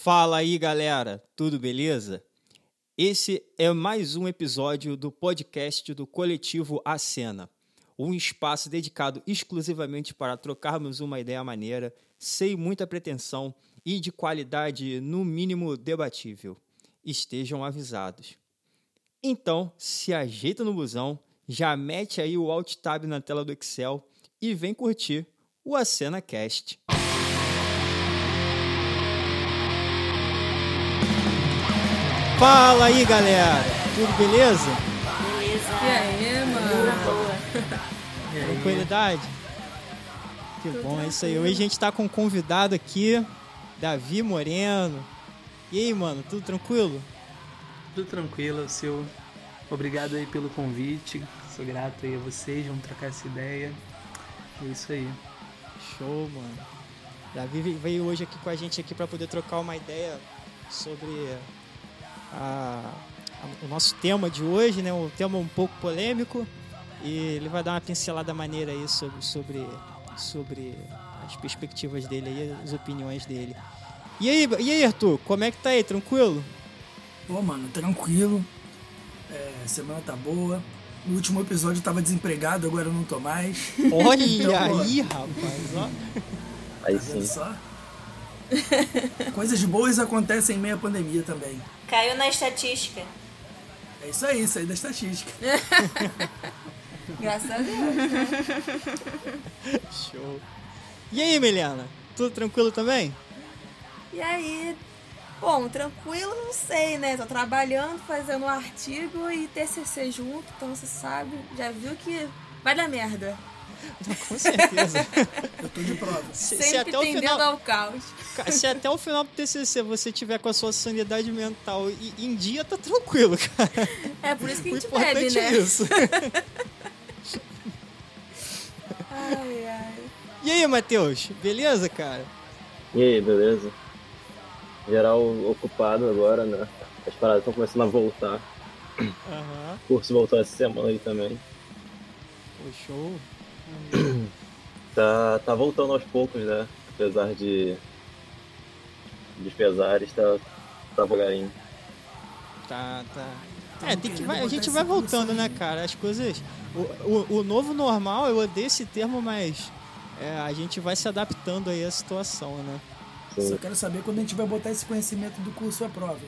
Fala aí, galera, tudo beleza? Esse é mais um episódio do podcast do Coletivo A Cena, um espaço dedicado exclusivamente para trocarmos uma ideia maneira, sem muita pretensão e de qualidade no mínimo debatível. Estejam avisados. Então, se ajeita no busão, já mete aí o Alt Tab na tela do Excel e vem curtir o Acena Cast. Fala aí, galera! Tudo beleza? Beleza. E aí, mano? Boa. Tranquilidade? Que bom, é isso aí. Hoje a gente tá com um convidado aqui, Davi Moreno. E aí, mano, tudo tranquilo? Tudo tranquilo, seu. Obrigado aí pelo convite. Sou grato aí a vocês, vamos trocar essa ideia. É isso aí. Show, mano. Davi veio hoje aqui com a gente aqui para poder trocar uma ideia sobre a, a, o nosso tema de hoje, né? Um tema um pouco polêmico. E ele vai dar uma pincelada maneira aí sobre, sobre, sobre as perspectivas dele aí, as opiniões dele. E aí, e aí, Arthur, como é que tá aí? Tranquilo? Pô, mano, tranquilo. É, semana tá boa. No último episódio eu tava desempregado, agora eu não tô mais. Olha Então, pô. aí, rapaz, ó. Aí Tá sim. só? Coisas boas acontecem em meio à pandemia também. Caiu na estatística. É isso aí, isso aí da estatística. Graças a Deus. Show. E aí, Milena? Tudo tranquilo também? E aí? Bom, tranquilo, não sei, né? Tô trabalhando, fazendo um artigo e TCC junto, então você sabe, já viu que vai dar merda. Com certeza. Eu tô de prova. se, se Sempre até o tendendo final, ao caos. se até o final do TCC você tiver com a sua sanidade mental e- em dia, tá tranquilo, cara. É por isso que a gente importante bebe, é né? isso. Ai, ai. E aí, Matheus? Beleza, cara? E aí, beleza? Geral ocupado agora, né? As paradas estão começando a voltar. Aham. O curso voltou essa semana aí também. Pô, show. Tá, tá voltando aos poucos, né? Apesar de. dos pesares, tá, tá devagarinho. Tá, tá. É, tem que vai, a gente vai voltando, né, cara? As coisas. O, o, o novo normal, eu odeio esse termo, mas é, a gente vai se adaptando aí à situação, né? Sim. Só quero saber quando a gente vai botar esse conhecimento do curso à prova.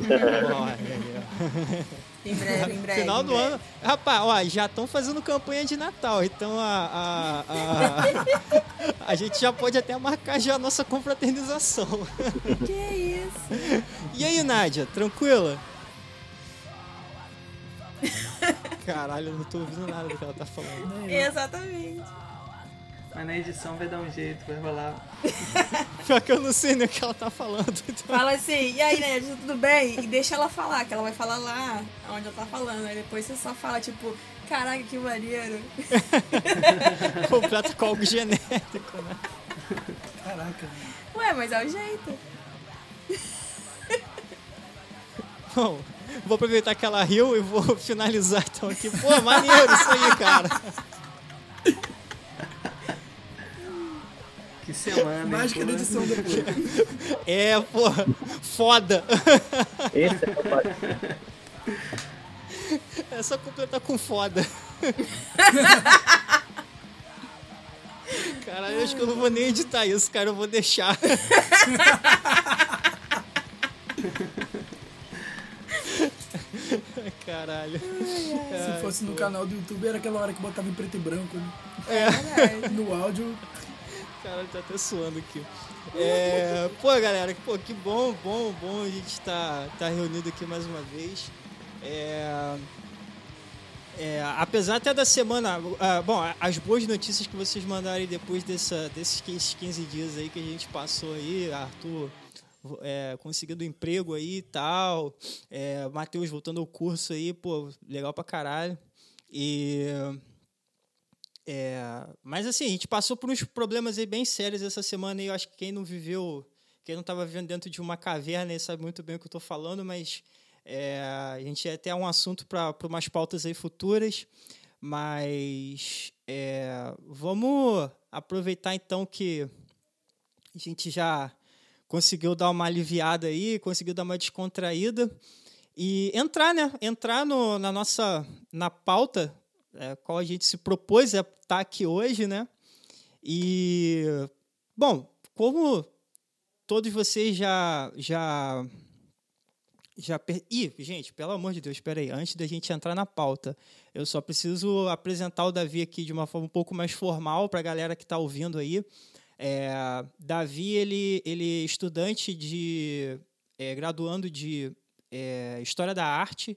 hein? Em breve, em breve. Final em do breve. ano. Rapaz, ó, já estão fazendo campanha de Natal, então a, a, a, a gente já pode até marcar já a nossa confraternização. Que isso? E aí, Nádia, tranquila? Caralho, eu não tô ouvindo nada do que ela tá falando. Exatamente. Mas na edição vai dar um jeito, vai rolar. Pior que eu não sei nem o que ela tá falando. então- Fala assim, e aí, né, tudo bem? E deixa ela falar, que ela vai falar lá onde ela tá falando. Aí depois você só fala, tipo, caraca, que maneiro. Completa com algo genético, né? Caraca. Ué, mas é o jeito. Bom, vou aproveitar que ela riu e vou finalizar então aqui. Pô, maneiro isso aí, cara. Semana? Mágica da edição depois. É, pô, foda. Esse é o papo. É só completar com foda. Caralho, eu acho que eu não vou nem editar isso, cara. Eu vou deixar. Caralho. Se fosse no canal do YouTube, era aquela hora que botava em preto e branco. Né? É. No áudio, Caralho, tá até suando aqui. É, pô, galera, pô, que bom, bom, bom a gente tá, tá reunido aqui mais uma vez. É, é, apesar até da semana. ah, bom, as boas notícias que vocês mandarem depois dessa, desses 15 15 dias aí que a gente passou aí, Arthur é, conseguindo emprego aí e tal, é, Matheus voltando ao curso aí, pô, legal pra caralho. E. É, mas assim, a gente passou por uns problemas aí bem sérios essa semana e eu acho que quem não viveu, quem não estava vivendo dentro de uma caverna sabe muito bem o que eu estou falando, mas é, a gente é até um assunto para umas pautas aí futuras, mas é, vamos aproveitar então que a gente já conseguiu dar uma aliviada aí, conseguiu dar uma descontraída e entrar, né? Entrar no, na nossa na pauta é, qual a gente se propôs a estar aqui hoje, né? E bom, como todos vocês já já já per... Ih, gente, pelo amor de Deus, espera aí, antes da gente entrar na pauta, eu só preciso apresentar o Davi aqui de uma forma um pouco mais formal para a galera que está ouvindo aí. É, Davi, ele, ele é estudante de. É, graduando de é, História da Arte,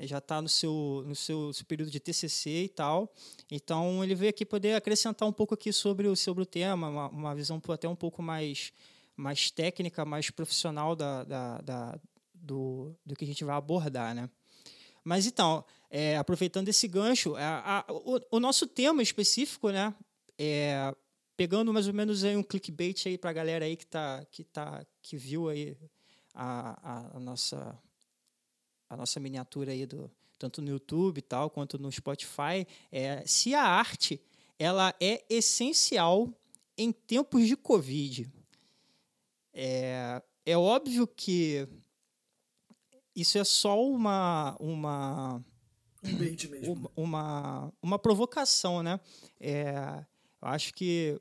já está no seu, no seu, período de TCC e tal. Então, ele veio aqui poder acrescentar um pouco aqui sobre o, sobre o tema, uma, uma visão até um pouco mais, mais técnica, mais profissional da, da, da do, do que a gente vai abordar, né? Mas então, é, aproveitando esse gancho, a, a, o, o, nosso tema específico, né? É, pegando mais ou menos aí um clickbait aí para a galera aí que tá, que tá, que viu aí a, a, nossa a nossa miniatura aí do tanto no YouTube e tal quanto no Spotify, é se a arte ela é essencial em tempos de Covid. É, é óbvio que isso é só uma uma um uma, uma provocação, né? É, eu acho que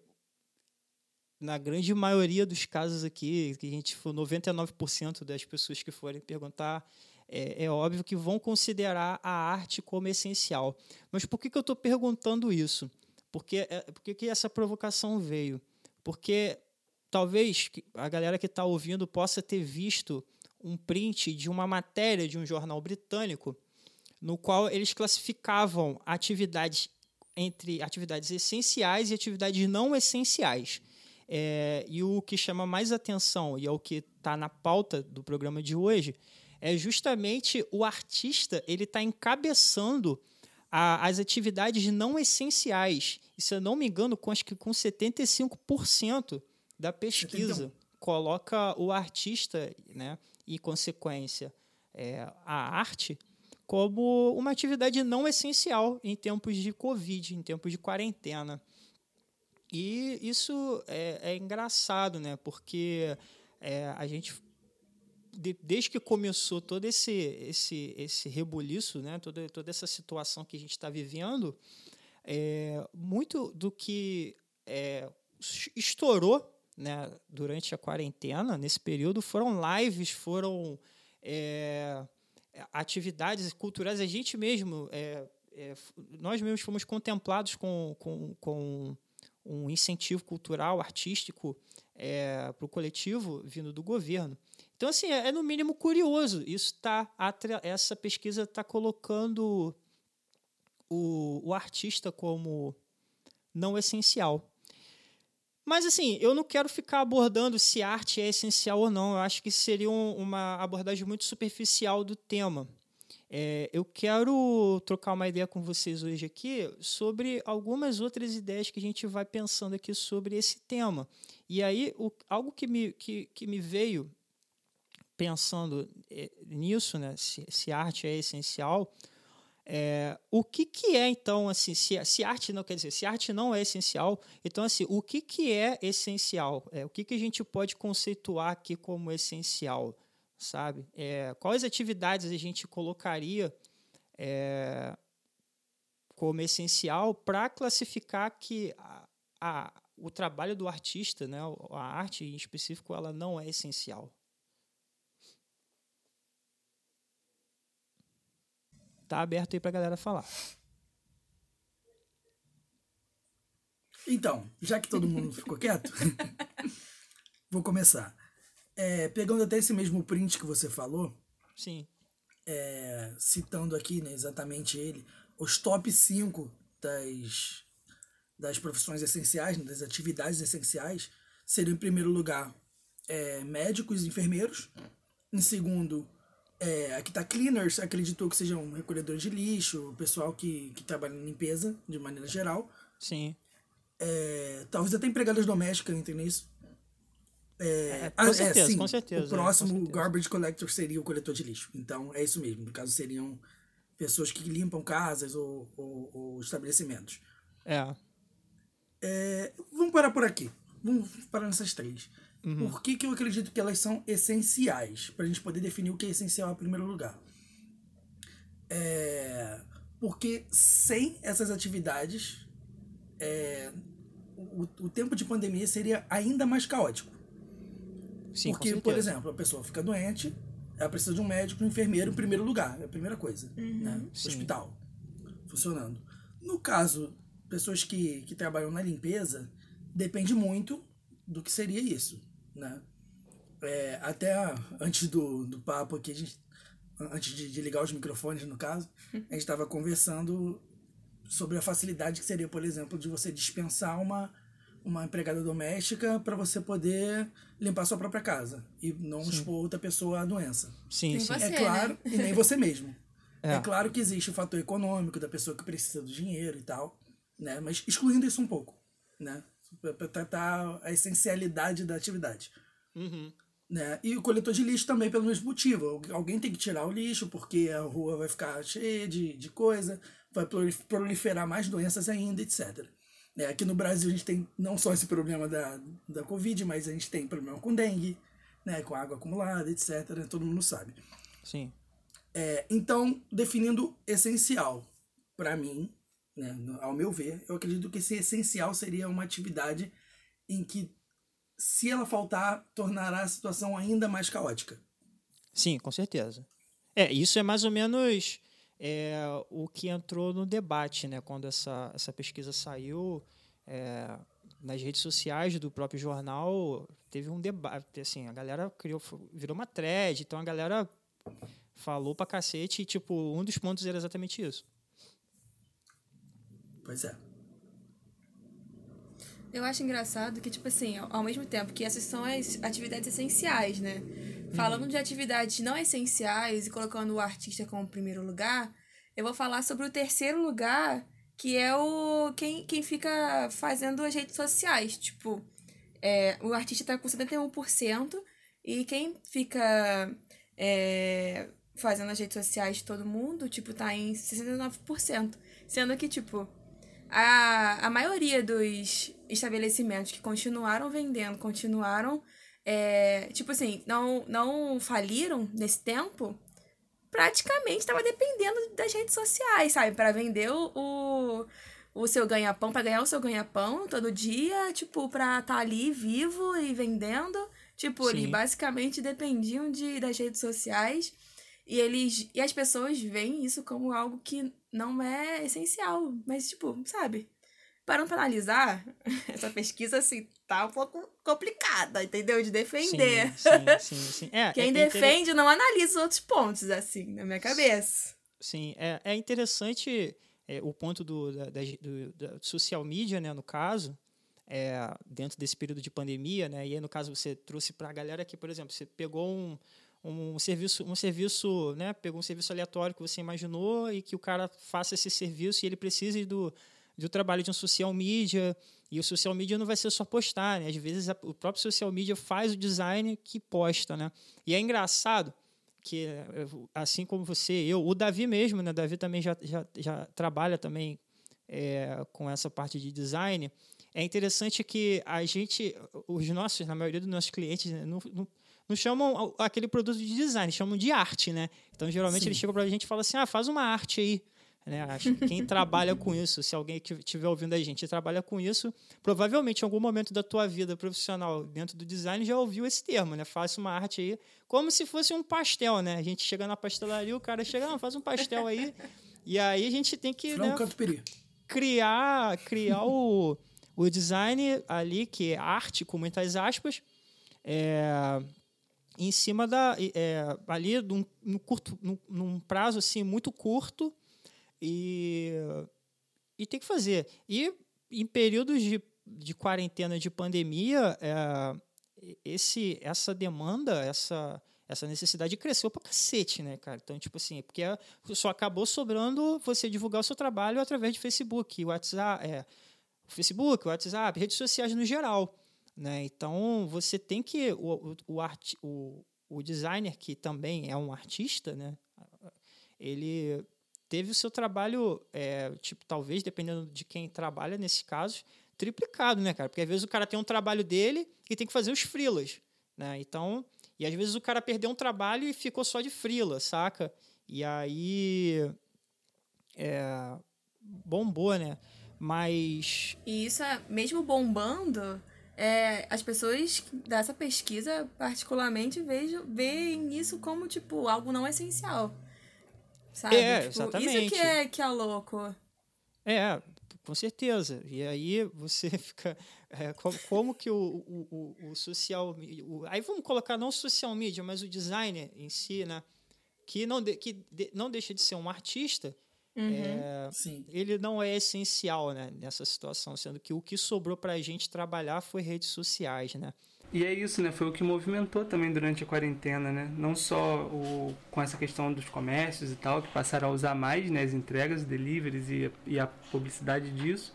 na grande maioria dos casos aqui, que a gente for 99% das pessoas que forem perguntar, é, é, óbvio que vão considerar a arte como essencial. Mas por que, que eu estou perguntando isso? Porque, é, por que, que essa provocação veio? Porque talvez a galera que está ouvindo possa ter visto um print de uma matéria de um jornal britânico no qual eles classificavam atividades entre atividades essenciais e atividades não essenciais. É, e o que chama mais atenção, e é o que está na pauta do programa de hoje, é justamente o artista ele está encabeçando a, as atividades não essenciais. E se eu não me engano, com, acho que com 75% da pesquisa 71. coloca o artista, né, e consequência é, a arte como uma atividade não essencial em tempos de Covid, em tempos de quarentena. E isso é, é engraçado, né? Porque é, a gente, de, desde que começou todo esse, esse, esse rebuliço, né? toda, toda essa situação que a gente está vivendo, é, muito do que é, estourou né, durante a quarentena, nesse período, foram lives, foram é, atividades culturais. A gente mesmo, é, é, nós mesmos fomos contemplados com, com, com um incentivo cultural, artístico é, para o coletivo vindo do governo. Então, assim, é, é no mínimo curioso. Isso tá, essa pesquisa está colocando o, o artista como não essencial. Mas, assim, eu não quero ficar abordando se arte é essencial ou não. Eu acho que seria um, uma abordagem muito superficial do tema. É, eu quero trocar uma ideia com vocês hoje aqui sobre algumas outras ideias que a gente vai pensando aqui sobre esse tema. E aí, o, algo que me, que, que me veio pensando é, nisso, né, se, se arte é essencial, é, o que, que é, então, assim, se, se arte não quer dizer, se arte não é essencial, então, assim, o que, que é essencial? É, o que, que a gente pode conceituar aqui como essencial, sabe? É, quais atividades a gente colocaria é, como essencial para classificar que a, a, o trabalho do artista, né, a arte em específico, ela não é essencial? Tá aberto aí para a galera falar. Então, já que todo mundo ficou quieto, vou começar. É, pegando até esse mesmo print que você falou. Sim. É, citando aqui né, exatamente ele, os top 5 das, das profissões essenciais, né, das atividades essenciais, seriam em primeiro lugar é, médicos e enfermeiros. Em segundo, é, aqui tá cleaners, acreditou que sejam recolhedores de lixo, pessoal que, que trabalha em limpeza, de maneira geral. Sim. É, talvez até empregadas domésticas, entendeu isso? É, é, com, ah, certeza, sim, com certeza. O próximo certeza. garbage collector seria o coletor de lixo. Então, é isso mesmo. No caso, seriam pessoas que limpam casas ou, ou, ou estabelecimentos. É. é. Vamos parar por aqui. Vamos parar nessas três. Por que, que eu acredito que elas são essenciais? Para a gente poder definir o que é essencial em primeiro lugar. É, porque sem essas atividades, é, o, o tempo de pandemia seria ainda mais caótico. Sim, Porque, por exemplo, a pessoa fica doente, ela precisa de um médico, um enfermeiro em primeiro lugar, é a primeira coisa, né? Sim. Hospital funcionando. No caso, pessoas que, que trabalham na limpeza, depende muito do que seria isso, né? É, até antes do, do papo aqui, a gente, antes de, de ligar os microfones, no caso, a gente estava conversando sobre a facilidade que seria, por exemplo, de você dispensar uma, uma empregada doméstica para você poder limpar sua própria casa e não expor outra pessoa à doença. Sim, sim. Você, é claro, né? e nem você mesmo. É. É. claro que existe o fator econômico da pessoa que precisa do dinheiro e tal, né? Mas excluindo isso um pouco, né? Para tratar a essencialidade da atividade. Uhum. Né? E o coletor de lixo também pelo mesmo motivo. Algu- Alguém tem que tirar o lixo porque a rua vai ficar cheia de, de coisa, vai prolif- proliferar mais doenças ainda, etc. Né? Aqui no Brasil a gente tem não só esse problema da, da Covid, mas a gente tem problema com dengue, né? com água acumulada, etc. Todo mundo sabe. Sim. É, então, definindo essencial, para mim, né, ao meu ver, eu acredito que esse essencial seria uma atividade em que, se ela faltar, tornará a situação ainda mais caótica. Sim, com certeza. É, isso é mais ou menos é, o que entrou no debate, né? Quando essa, essa pesquisa saiu é, nas redes sociais do próprio jornal, teve um debate, assim, a galera criou, virou uma thread, então a galera falou pra cacete e, tipo, um dos pontos era exatamente isso. Pois é. Eu acho engraçado que, tipo assim, ao mesmo tempo que essas são as atividades essenciais, né? Falando de atividades não essenciais e colocando o artista como primeiro lugar, eu vou falar sobre o terceiro lugar, que é o quem, quem fica fazendo as redes sociais. Tipo, é, o artista tá com 71% e quem fica é, fazendo as redes sociais de todo mundo, tipo, tá em 69%. Sendo que, tipo, a, a maioria dos estabelecimentos que continuaram vendendo, continuaram, é, tipo assim, não, não faliram nesse tempo, praticamente estava dependendo das redes sociais, sabe? Para vender o, o, seu ganha-pão, para ganhar o seu ganha-pão todo dia, tipo, pra estar ali vivo e vendendo. Tipo, Sim. eles basicamente dependiam de, das redes sociais. E eles e as pessoas veem isso como algo que não é essencial. Mas, tipo, sabe? Parando pra analisar, essa pesquisa, assim, tá um pouco complicada, entendeu? De defender. Sim, sim, sim. sim. É, Quem é, é inter- defende não analisa os outros pontos, assim, na minha cabeça. Sim, é, é interessante é, o ponto do, da, das- do- da social media, né, no caso, é, dentro desse período de pandemia, né, e aí, no caso, você trouxe para a galera que, por exemplo, você pegou um, um serviço, um serviço, né, pegou um serviço aleatório que você imaginou e que o cara faça esse serviço e ele precise do, do trabalho de um social media, e o social media não vai ser só postar, né? Às vezes a- o próprio social media faz o design que posta, né? E é engraçado que, eh, assim como você, eu, o Davi mesmo, né? Davi também já, já, já trabalha também é, com essa parte de design. É interessante que a gente, os nossos, na maioria dos nossos clientes, né, não, não, não chamam a- aquele produto de design, chamam de arte, né? Então, geralmente, Sim. eles chegam pra gente e falam assim, ah, faz uma arte aí. Né? Acho que quem trabalha com isso, se alguém que estiver ouvindo a gente e trabalha com isso, provavelmente em algum momento da tua vida profissional dentro do design já ouviu esse termo, né? Faça uma arte aí, como se fosse um pastel, né? A gente chega na pastelaria, o cara chega, não, faz um pastel aí. E aí a gente tem que né, criar, criar o, o design ali, que é arte, com muitas aspas, é, em cima da. É, ali num, num curto, num, num prazo assim, muito curto e, e tem que fazer. E em períodos de, de quarentena, de pandemia, é, esse, essa demanda, essa, essa necessidade cresceu pra cacete, né, cara? Então, tipo assim, porque só acabou sobrando você divulgar o seu trabalho através de Facebook, WhatsApp, é, Facebook, WhatsApp, redes sociais no geral. Né? Então, você tem que. O, o, art, o, o designer, que também é um artista, né? ele teve o seu trabalho, é, tipo, talvez, dependendo de quem trabalha nesse caso, triplicado, né, cara? Porque às vezes o cara tem um trabalho dele e tem que fazer os frilas, né? Então, e às vezes o cara perdeu um trabalho e ficou só de frila, saca? E aí é, bombou, né? Mas E isso, é, mesmo bombando, é, as pessoas dessa pesquisa, particularmente, vejo, veem isso como, tipo, algo não essencial. Sabe? É, Tipo, Isso exatamente. que é, que é louco. É, com certeza. E aí você fica. é, co- como, que o, o, o, o social. o- aí vamos colocar não o social media, mas o designer em si, né? Que não, de- que de- não deixa de ser um artista, é, Sim. ele não é essencial né, nessa situação, sendo que o que sobrou para a gente trabalhar foi redes sociais, né? E é isso, né? Foi o que movimentou também durante a quarentena, né? Não só o, com essa questão dos comércios e tal, que passaram a usar mais né, as entregas, os deliveries e, a- e a publicidade disso,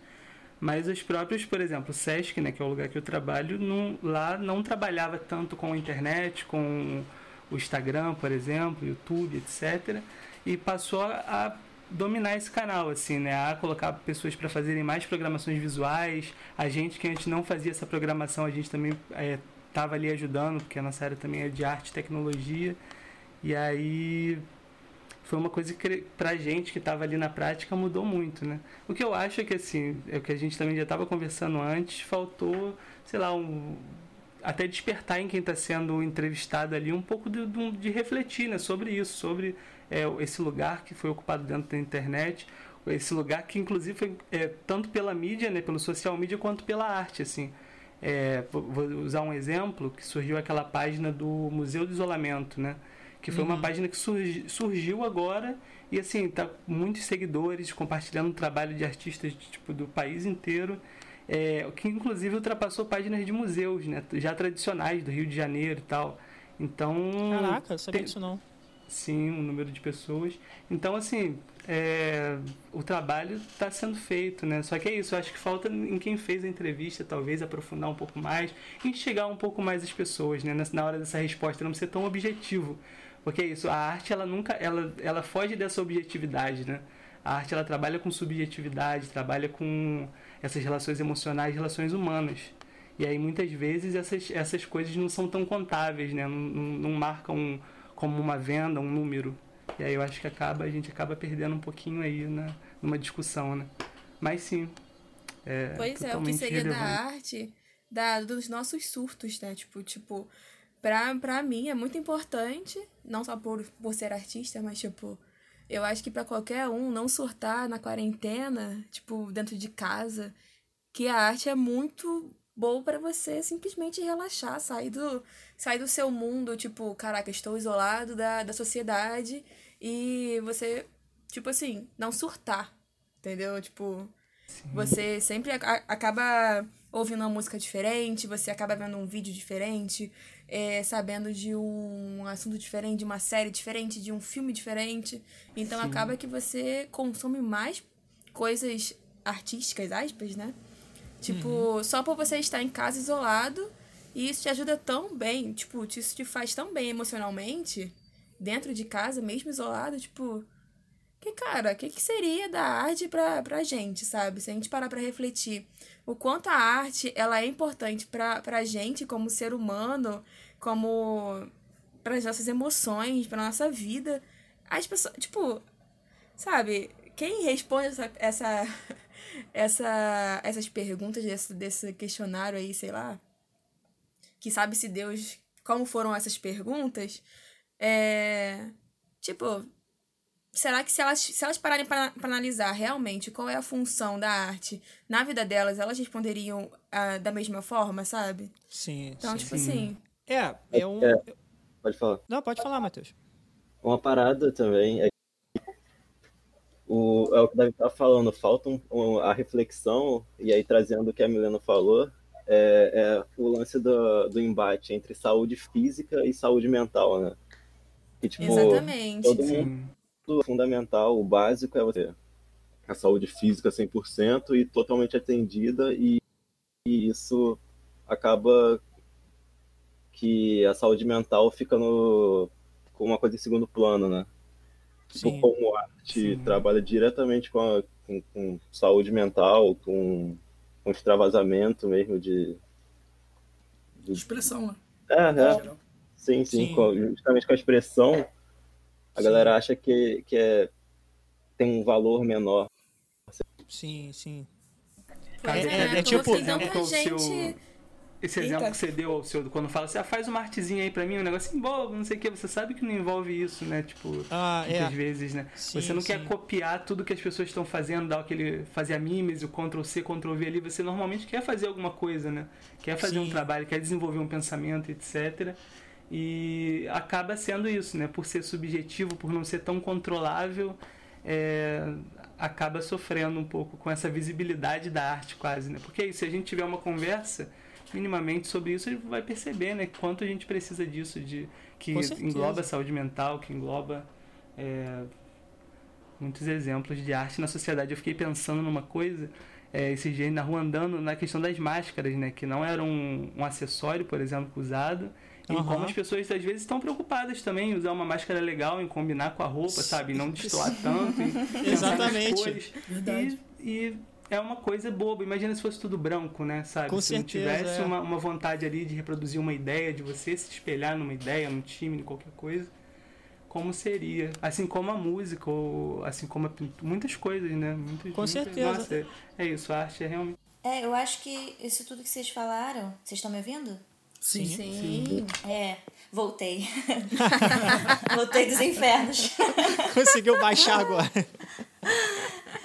mas os próprios, por exemplo, o Sesc, né, que é o lugar que eu trabalho, não, lá não trabalhava tanto com a internet, com o Instagram, por exemplo, YouTube, etc. E passou a dominar esse canal, assim, né? A colocar pessoas para fazerem mais programações visuais. A gente que antes não fazia essa programação, a gente também estava ali ajudando, porque a nossa área também é de arte e tecnologia. E aí foi uma coisa que pra gente que estava ali na prática mudou muito, né? O que eu acho é que assim, é o que a gente também já estava conversando antes, faltou, sei lá, um até despertar em quem está sendo entrevistado ali um pouco de, de, de refletir né, sobre isso, sobre é, esse lugar que foi ocupado dentro da internet, esse lugar que inclusive foi é, tanto pela mídia, né, pelo social media, quanto pela arte, assim. É, vou usar um exemplo que surgiu aquela página do Museu do Isolamento, né? Que foi uma página que surgi, surgiu agora e assim tá muitos seguidores compartilhando o trabalho de artistas tipo do país inteiro. É, que inclusive ultrapassou páginas de museus, né? Já tradicionais do Rio de Janeiro e tal. Então. Caraca, sabia tem- disso não. Sim, um número de pessoas. Então, assim, é, o trabalho está sendo feito, né? Só que é isso, eu acho que falta em quem fez a entrevista, talvez, aprofundar um pouco mais e chegar um pouco mais às pessoas, né? Na hora dessa resposta, não ser tão objetivo. Porque é isso, a arte, ela nunca, ela, ela foge dessa objetividade, né? A arte, ela trabalha com subjetividade, trabalha com essas relações emocionais, relações humanas. E aí, muitas vezes, essas, essas coisas não são tão contáveis, né? Não, não, não marcam como uma venda, um número. E aí eu acho que acaba, a gente acaba perdendo um pouquinho aí na, numa discussão, né? Mas sim. É Pois é, o que seria da relevante. arte da, dos nossos surtos, né? Tipo, tipo, pra, pra mim é muito importante, não só por, por ser artista, mas tipo, eu acho que pra qualquer um não surtar na quarentena, tipo, dentro de casa, que a arte é muito boa pra você simplesmente relaxar, sair do, sair do seu mundo, tipo, caraca, estou isolado da, da sociedade e você, tipo assim, não surtar, entendeu? Tipo, você sempre a- acaba ouvindo uma música diferente, você acaba vendo um vídeo diferente, é, sabendo de um assunto diferente, de uma série diferente, de um filme diferente. Então acaba que você consome mais coisas artísticas, aspas, né? Tipo, só por você estar em casa isolado, e isso te ajuda tão bem, tipo, isso te faz tão bem emocionalmente, dentro de casa, mesmo isolado, tipo, que, cara, o que, que seria da arte pra, pra gente, sabe? Se a gente parar pra refletir o quanto a arte ela é importante pra, pra gente como ser humano, como pras nossas emoções, pra nossa vida. As pessoas, tipo, sabe, quem responde essa, essa, essa, essas perguntas desse, desse questionário aí, sei lá, que sabe se Deus, como foram essas perguntas, é, tipo, será que se elas, se elas pararem para analisar realmente qual é a função da arte na vida delas, elas responderiam ah, da mesma forma, sabe? Sim, Então, sim. tipo assim, É, é um... É. Pode falar. Não, pode falar, Matheus. Uma parada também é o, é o que o Davi tá falando, falta um, um- a reflexão, e aí trazendo o que a Milena falou, é, é o lance do, do embate entre saúde física e saúde mental, né? Que, tipo, exatamente. todo mundo Sim. fundamental, o básico é você a saúde física 100% e totalmente atendida e, e isso acaba que a saúde mental fica no com uma coisa em segundo plano, né? Tipo, Sim. como arte Sim. trabalha diretamente com, a- com, com saúde mental, com um extravasamento mesmo de. de expressão, né? É, é. Sim, sim, Sim. com- justamente com a expressão, a galera acha que, que é, tem um valor menor. Sim, sim. Pois É- é, é- é né? tipo- tanta é seu- gente. Esse Eita. exemplo que você deu ao seu, quando fala assim, ah, faz uma artezinha aí pra mim, um negocinho bobo, não sei o que, você sabe que não envolve isso, né? Tipo, Ah, muitas é. vezes, né? Sim, você não quer sim. copiar tudo que as pessoas estão fazendo, dar aquele. fazer a mimes, o Ctrl C, Ctrl V ali, você normalmente quer fazer alguma coisa, né? Quer fazer um Sim. trabalho, quer desenvolver um pensamento, etc. E acaba sendo isso, né? Por ser subjetivo, por não ser tão controlável, é, acaba sofrendo um pouco com essa visibilidade da arte quase, né? Porque aí, se a gente tiver uma conversa minimamente sobre isso, a gente vai perceber, né? Quanto a gente precisa disso, de que engloba a saúde mental, que engloba é, muitos exemplos de arte na sociedade. Eu fiquei pensando numa coisa é, esses dias na rua andando na questão das máscaras, né? Que não era um, um acessório, por exemplo, usado. E Aham. como as pessoas às vezes estão preocupadas também em usar uma máscara legal, em combinar com a roupa, sabe? Em não destoar tanto. Exatamente. cores. Verdade. E, e é uma coisa boba. Imagina se fosse tudo branco, né? Sabe? Com se não certeza, tivesse é. uma, uma vontade ali de reproduzir uma ideia, de você se espelhar numa ideia, num time, em qualquer coisa. Como seria? Assim como a música, ou assim como a pintura, muitas coisas, né? Muitas, Com muitas- certeza. Nossa, é, é isso, a arte é realmente. É, eu acho que isso tudo que vocês falaram. Vocês estão me ouvindo? Sim. Sim. É, voltei. voltei dos infernos. Conseguiu baixar agora.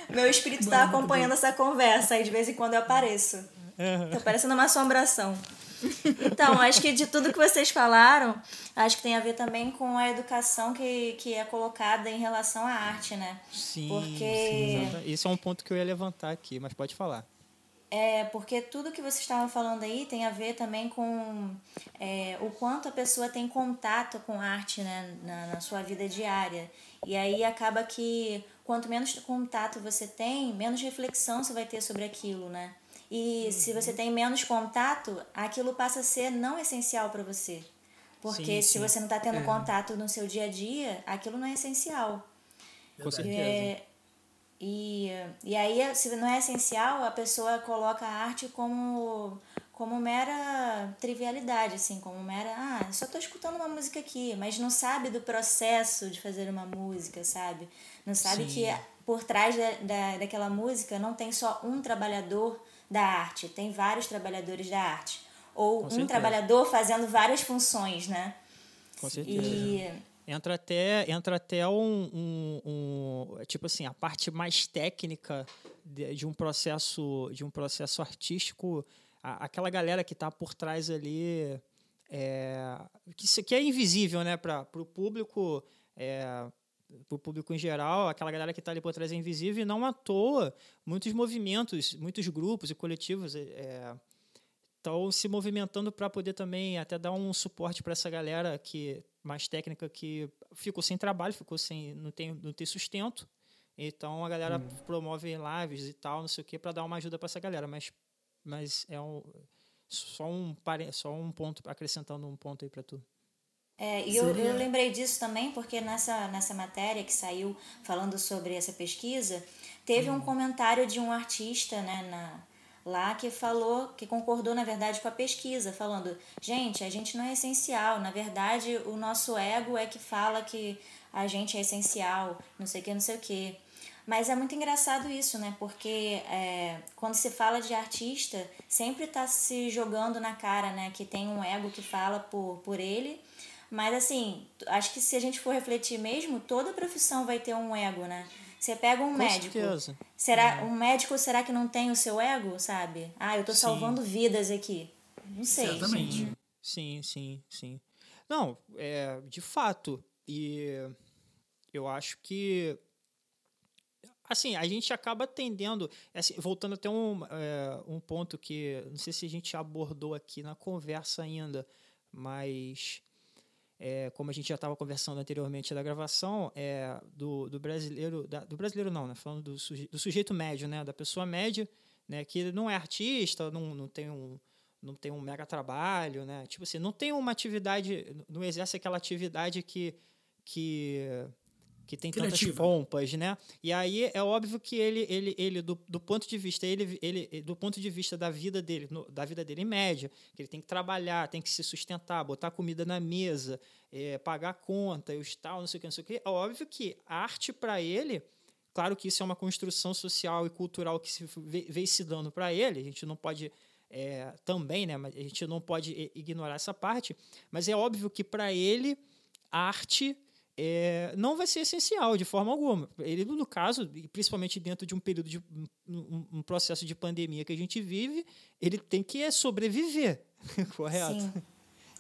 Meu espírito tá acompanhando essa conversa e de vez em quando eu apareço. Tô parecendo uma assombração. Então, acho que de tudo que vocês falaram, acho que tem a ver também com a educação que, que é colocada em relação à arte, né? Sim, Porque- Isso é um ponto que eu ia levantar aqui, mas pode falar. É, porque tudo que vocês estavam falando aí tem a ver também com é, o quanto a pessoa tem contato com arte né, na, na sua vida diária. E aí acaba que quanto menos contato você tem, menos reflexão você vai ter sobre aquilo, né? E se você tem menos contato, aquilo passa a ser não essencial para você. Porque Sim, se sim. você não está tendo contato no seu dia a dia, aquilo não é essencial. Com certeza. É, e, e aí, se não é essencial, a pessoa coloca a arte como, como mera trivialidade, assim, como mera. Ah, só tô escutando uma música aqui, mas não sabe do processo de fazer uma música, sabe? Não sabe Sim. que por trás da, da, daquela música não tem só um trabalhador da arte, tem vários trabalhadores da arte. Ou Com um certeza. trabalhador fazendo várias funções, né? Com certeza. E. Entra até, entra até um, um- um- Tipo assim, a parte mais técnica de, de um processo de um processo artístico, a- aquela galera que está por trás ali. É, que aqui é invisível, né, para o público. É, para o público em geral, aquela galera que está ali por trás é invisível e não à toa muitos movimentos, muitos grupos e coletivos é, estão se movimentando para poder também até dar um suporte para essa galera que mais técnica que ficou sem trabalho, ficou sem não tem não tem sustento. Então a galera promove lives e tal, não sei o que, para dar uma ajuda para essa galera, mas mas é um só um só um ponto acrescentando um ponto aí para tu. É, e eu, eu lembrei disso também porque nessa, nessa matéria que saiu falando sobre essa pesquisa, teve um comentário de um artista né, na, lá que falou, que concordou, na verdade, com a pesquisa, falando, gente, a gente não é essencial, na verdade, o nosso ego é que fala que a gente é essencial, não sei o que, não sei o que. Mas é muito engraçado isso, né? Porque é, quando se fala de artista, sempre está se jogando na cara, né? Que tem um ego que fala por, por ele. Mas assim, acho que se a gente for refletir mesmo, toda profissão vai ter um ego, né? Você pega um Com médico. certeza. Será, um médico, será que não tem o seu ego, sabe? Ah, eu tô Sim. salvando vidas aqui. Não sei. Certamente. Sim, sim, sim. Não, é, de fato. E eu acho que. Assim, a gente acaba tendendo. assim, voltando até um, é, um ponto que. Não sei se a gente abordou aqui na conversa ainda, mas. é, como a gente já estava conversando anteriormente da gravação, é, do, do brasileiro. da- do brasileiro não, né? Falando do, suje, do sujeito médio, né? Da pessoa média, né? Que não é artista, não, não tem um não tem um mega trabalho, né? Tipo assim, não tem uma atividade, não exerce aquela atividade que, que que tem tantas pompas, né? E aí é óbvio que ele, ele, ele do, do ponto de vista ele, ele, do ponto de vista da vida dele, no- da vida dele em média, que ele tem que trabalhar, tem que se sustentar, botar comida na mesa, é, pagar conta, e os tal, não sei o que, não sei o que. É óbvio que a arte para ele, claro que isso é uma construção social e cultural que se ve- vem se dando para ele. A gente não pode é, também, né? Mas a gente não pode ignorar essa parte. Mas é óbvio que para ele a arte é, não vai ser essencial de forma alguma. Ele, no caso, principalmente dentro de um período de um, um- processo de pandemia que a gente vive, ele tem que é, sobreviver, correto? Sim.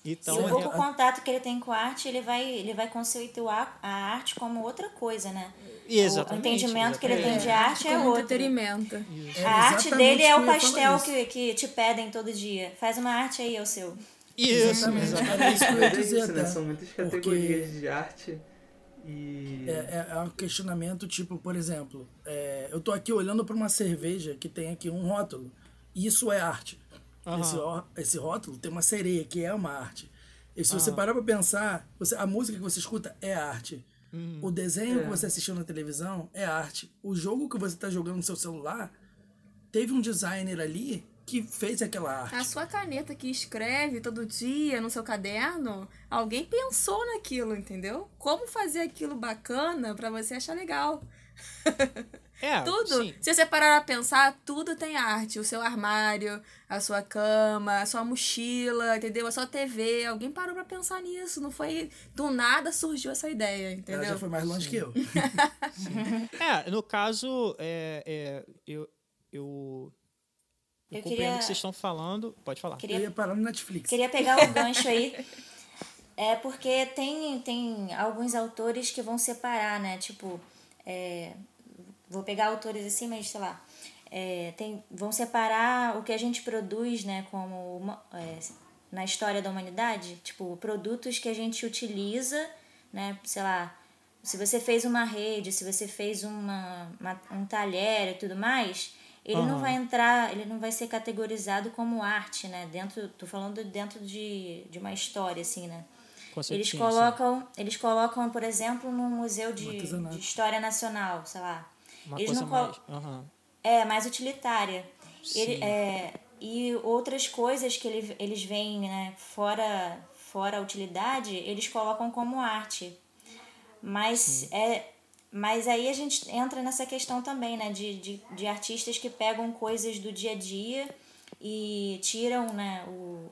Então, e o é- pouco contato que ele tem com a arte, ele vai, ele vai conceituar a arte como outra coisa, né? Exatamente, O entendimento que ele tem de exatamente. arte é outro. entretenimento. A arte exatamente dele é o pastel que, que te pedem todo dia. Faz uma arte aí, é o seu. Isso, Exatamente. exatamente. Era isso que eu ia Mas é dizer isso, né? São muitas Porque- categorias de arte e... É, é, é um questionamento tipo, por exemplo, é, eu tô aqui olhando para uma cerveja que tem aqui um rótulo. E isso é arte. Aham. Esse, esse rótulo tem uma sereia, que é uma arte. E se você parar para pensar, você, a música que você escuta é arte. O desenho que você assistiu na televisão é arte. O jogo que você está jogando no seu celular teve um designer ali que fez aquela arte. A sua caneta que escreve todo dia no seu caderno, alguém pensou naquilo, entendeu? Como fazer aquilo bacana pra você achar legal. É, Tudo. sim. Se você parar pra pensar, tudo tem arte. O seu armário, a sua cama, a sua mochila, entendeu? A sua TV. Alguém parou pra pensar nisso. Não foi. Do nada surgiu essa ideia, Ela entendeu? já foi mais longe que eu. É, no caso, é, é, eu, eu, eu Eu queria- o que vocês estão falando. Pode falar. Queria Eu ia parar no Netflix. Queria pegar o gancho aí. É porque tem, tem alguns autores que vão separar, né? Tipo, é, vou pegar autores assim, mas sei lá. é, tem, vão separar o que a gente produz, né? Como uma- é, na história da humanidade. Tipo, produtos que a gente utiliza, né? Sei lá. Se você fez uma rede, se você fez uma, uma- um talher e tudo mais, ele não Aham. vai entrar, ele não vai ser categorizado como arte, né? Dentro, tô falando dentro de, de uma história, assim, né? Com Eles certeza, colocam, eles colocam, por exemplo, no Museu de, de História Nacional, sei lá. Uma eles coisa não mais. aham. é, mais utilitária. Ele, é, e outras coisas que ele, eles veem né, fora, fora a utilidade, eles colocam como arte. Mas, é, mas aí a gente entra nessa questão também, né? De, de, de artistas que pegam coisas do dia a dia e tiram né, o,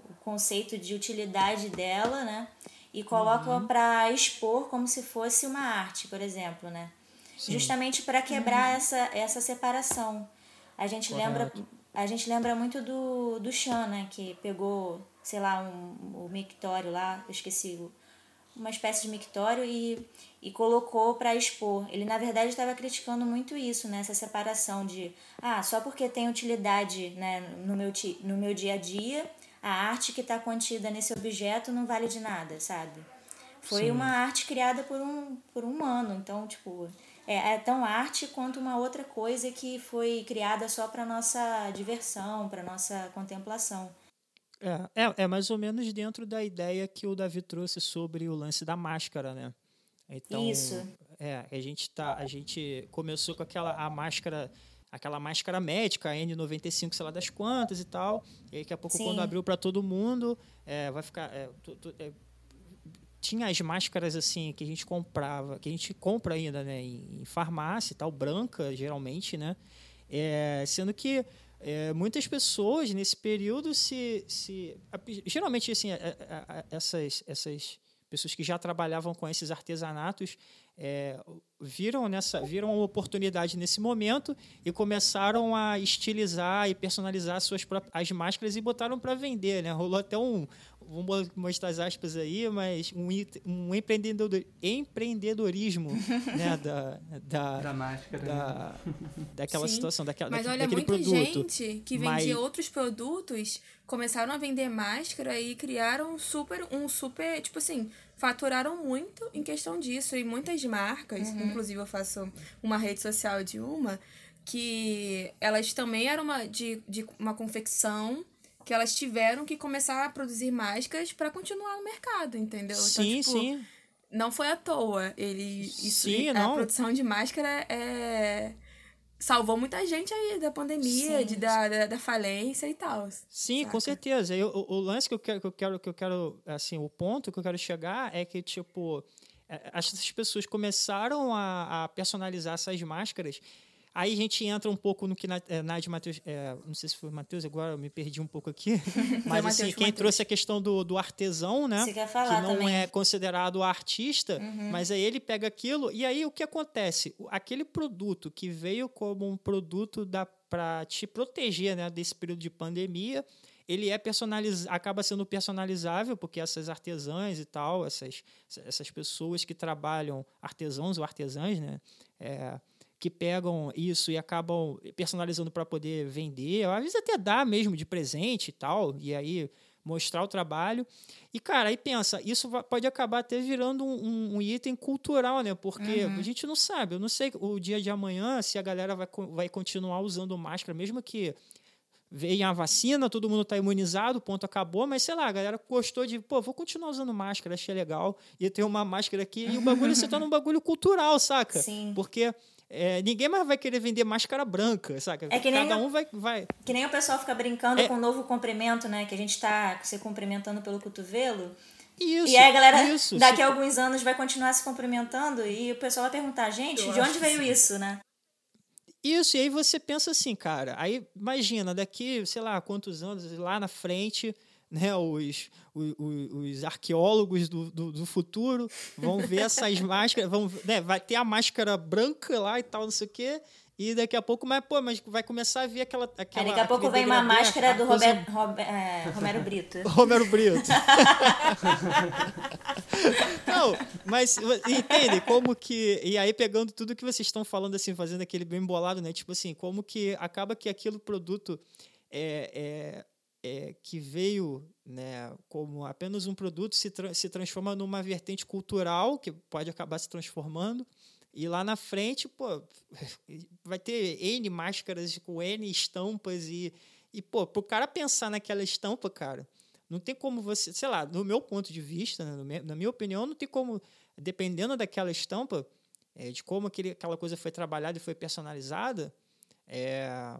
o conceito de utilidade dela, né? E colocam Uhum. para expor como se fosse uma arte, por exemplo, né? Justamente para quebrar essa, essa separação. A gente lembra Correto. a gente lembra muito do, do Chan, né? Que pegou, sei lá, um, o mictório lá, eu esqueci, o- uma espécie de mictório e, e colocou para expor. Ele, na verdade, estava criticando muito isso, né? Essa separação de, ah, só porque tem utilidade né, no, meu, ti- no meu dia a dia, a arte que está contida nesse objeto não vale de nada, sabe? Foi uma arte criada por um, por um humano, então, tipo, é, é tão arte quanto uma outra coisa que foi criada só para nossa diversão, para nossa contemplação. É, é, é mais ou menos dentro da ideia que o Davi trouxe sobre o lance da máscara, né? Então, Isso. É, a gente tá, a gente começou com aquela a máscara, aquela máscara médica, a N95, sei lá das quantas e tal. E aí, daqui a pouco, Sim. quando abriu para todo mundo, é, vai ficar. é, tu- tu- é, tinha as máscaras assim que a gente comprava, que a gente compra ainda, né, em, em farmácia e tal, branca geralmente, né? É, sendo que é, muitas pessoas nesse período se, se geralmente assim essas essas pessoas que já trabalhavam com esses artesanatos é, viram nessa viram a oportunidade nesse momento e começaram a estilizar e personalizar suas próprias as máscaras e botaram para vender, né? Rolou até um vou mo- mostrar as aspas aí, mas um, um empreendedor, empreendedorismo né? da, da, Da máscara. né? da, daquela Sim. situação, daquela, Mas daque- olha, daquele muita produto. gente que Mas- vendia outros produtos começaram a vender máscara e criaram super, um super, tipo assim, faturaram muito em questão disso. E muitas marcas, inclusive eu faço uma rede social de uma, que elas também eram uma, de, de uma confecção que elas tiveram que começar a produzir máscaras para continuar no mercado, entendeu? Sim, então, tipo, sim. não foi à toa. Ele. Isso, Sim, a não. produção de máscara é. Salvou muita gente aí da pandemia, Sim. de, da, da, da falência e tal. Sim, com Saca? certeza. Eu, o, o lance que eu quero, que eu quero, que eu quero, assim, o ponto que eu quero chegar é que, tipo, essas pessoas começaram a, a personalizar essas máscaras. Aí a gente entra um pouco no que é, Nádia e Matheus, é, não sei se foi o Matheus, agora eu me perdi um pouco aqui, mas assim, quem Matheus. trouxe a questão do, do artesão, né? Você quer falar que não também. é considerado artista, mas aí ele pega aquilo e aí o que acontece? Aquele produto que veio como um produto para te proteger né, desse período de pandemia, ele é personaliz... acaba sendo personalizável, porque essas artesãs e tal, essas, essas pessoas que trabalham, artesãos ou artesãs, né? é, que pegam isso e acabam personalizando para poder vender, às vezes até dar mesmo de presente e tal, e aí mostrar o trabalho. E, cara, aí pensa, isso pode acabar até virando um, um- um item cultural, né? Porque a gente não sabe, eu não sei o dia de amanhã se a galera vai, vai continuar usando máscara, mesmo que veio a vacina, todo mundo está imunizado, ponto, acabou, mas sei lá, a galera gostou de, pô, vou continuar usando máscara, achei legal, e ter uma máscara aqui, e o bagulho se torna um bagulho cultural, saca? Sim. Porque é, ninguém mais vai querer vender máscara branca, saca? É que nem Cada um vai, vai. Que nem o pessoal fica brincando É. com o novo comprimento, né? Que a gente tá se cumprimentando pelo cotovelo. Isso, e aí a galera, isso, daqui se- a alguns anos, vai continuar se cumprimentando e o pessoal vai perguntar, gente, Eu de onde veio sim. isso, né? Isso, e aí você pensa assim, cara, aí imagina, daqui, sei lá, quantos anos, lá na frente, né, os, os, os- os arqueólogos do, do, do futuro vão ver essas máscaras, vão, né, vai ter a máscara branca lá e tal, não sei o quê, e daqui a pouco, mas, pô, mas vai começar a ver aquela... aquela daqui a pouco vem uma máscara do coisa- Robert, Robe- é, Romero Brito. Romero Brito. Não, mas entende como que. E aí, pegando tudo que vocês estão falando, assim, fazendo aquele bem bolado, né? Tipo assim, como que acaba que aquele produto é, é, é, que veio né, como apenas um produto se, tra- se transforma numa vertente cultural, que pode acabar se transformando. E lá na frente, pô, vai ter N máscaras com N estampas e, e pô, pro cara pensar naquela estampa, cara, não tem como você, sei lá, no meu ponto de vista, né, na minha opinião, não tem como, dependendo daquela estampa, é, de como aquele, aquela coisa foi trabalhada e foi personalizada, é,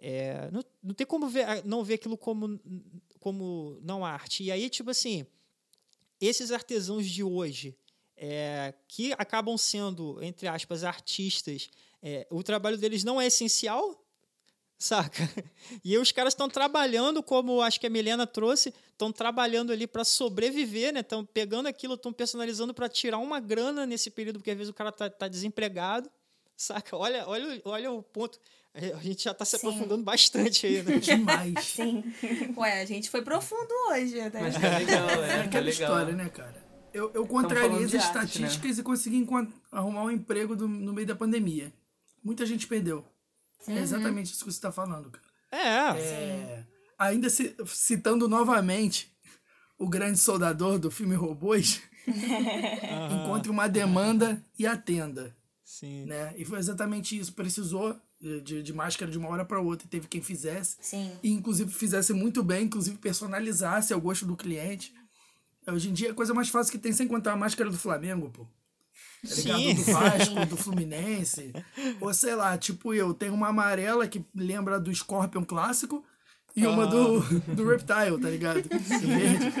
é, não, não tem como ver, não ver aquilo como, como não arte. E aí, tipo assim, esses artesãos de hoje, é, que acabam sendo, entre aspas, artistas, é, o trabalho deles não é essencial, saca? E os caras estão trabalhando, como acho que a Milena trouxe, estão trabalhando ali para sobreviver, né? Estão pegando aquilo, estão personalizando para tirar uma grana nesse período, porque às vezes o cara tá, tá desempregado, saca? Olha, olha, olha o ponto. A gente já está se Sim. aprofundando bastante aí, né? Demais. Sim. Ué, a gente foi profundo hoje, né? Mas tá legal, É é, tá aquela legal. história, né, cara? Eu, eu contrariei as de arte, estatísticas e consegui arrumar um emprego do- no meio da pandemia. Muita gente perdeu. É exatamente isso que você está falando, cara. É, É, ainda ci- citando novamente o grande soldador do filme Robôs, encontre uma demanda e atenda. sim. Né? E foi exatamente isso. Precisou de, de- de máscara de uma hora para outra e teve quem fizesse. Sim. E inclusive fizesse muito bem, inclusive personalizasse ao gosto do cliente. Hoje em dia a coisa mais fácil que tem sem contar a máscara do Flamengo, pô. Tá ligado? Sim. Do Vasco, do Fluminense. Ou sei lá, tipo eu, tenho uma amarela que lembra do Scorpion clássico e uma do, do Reptile, tá ligado? Verde.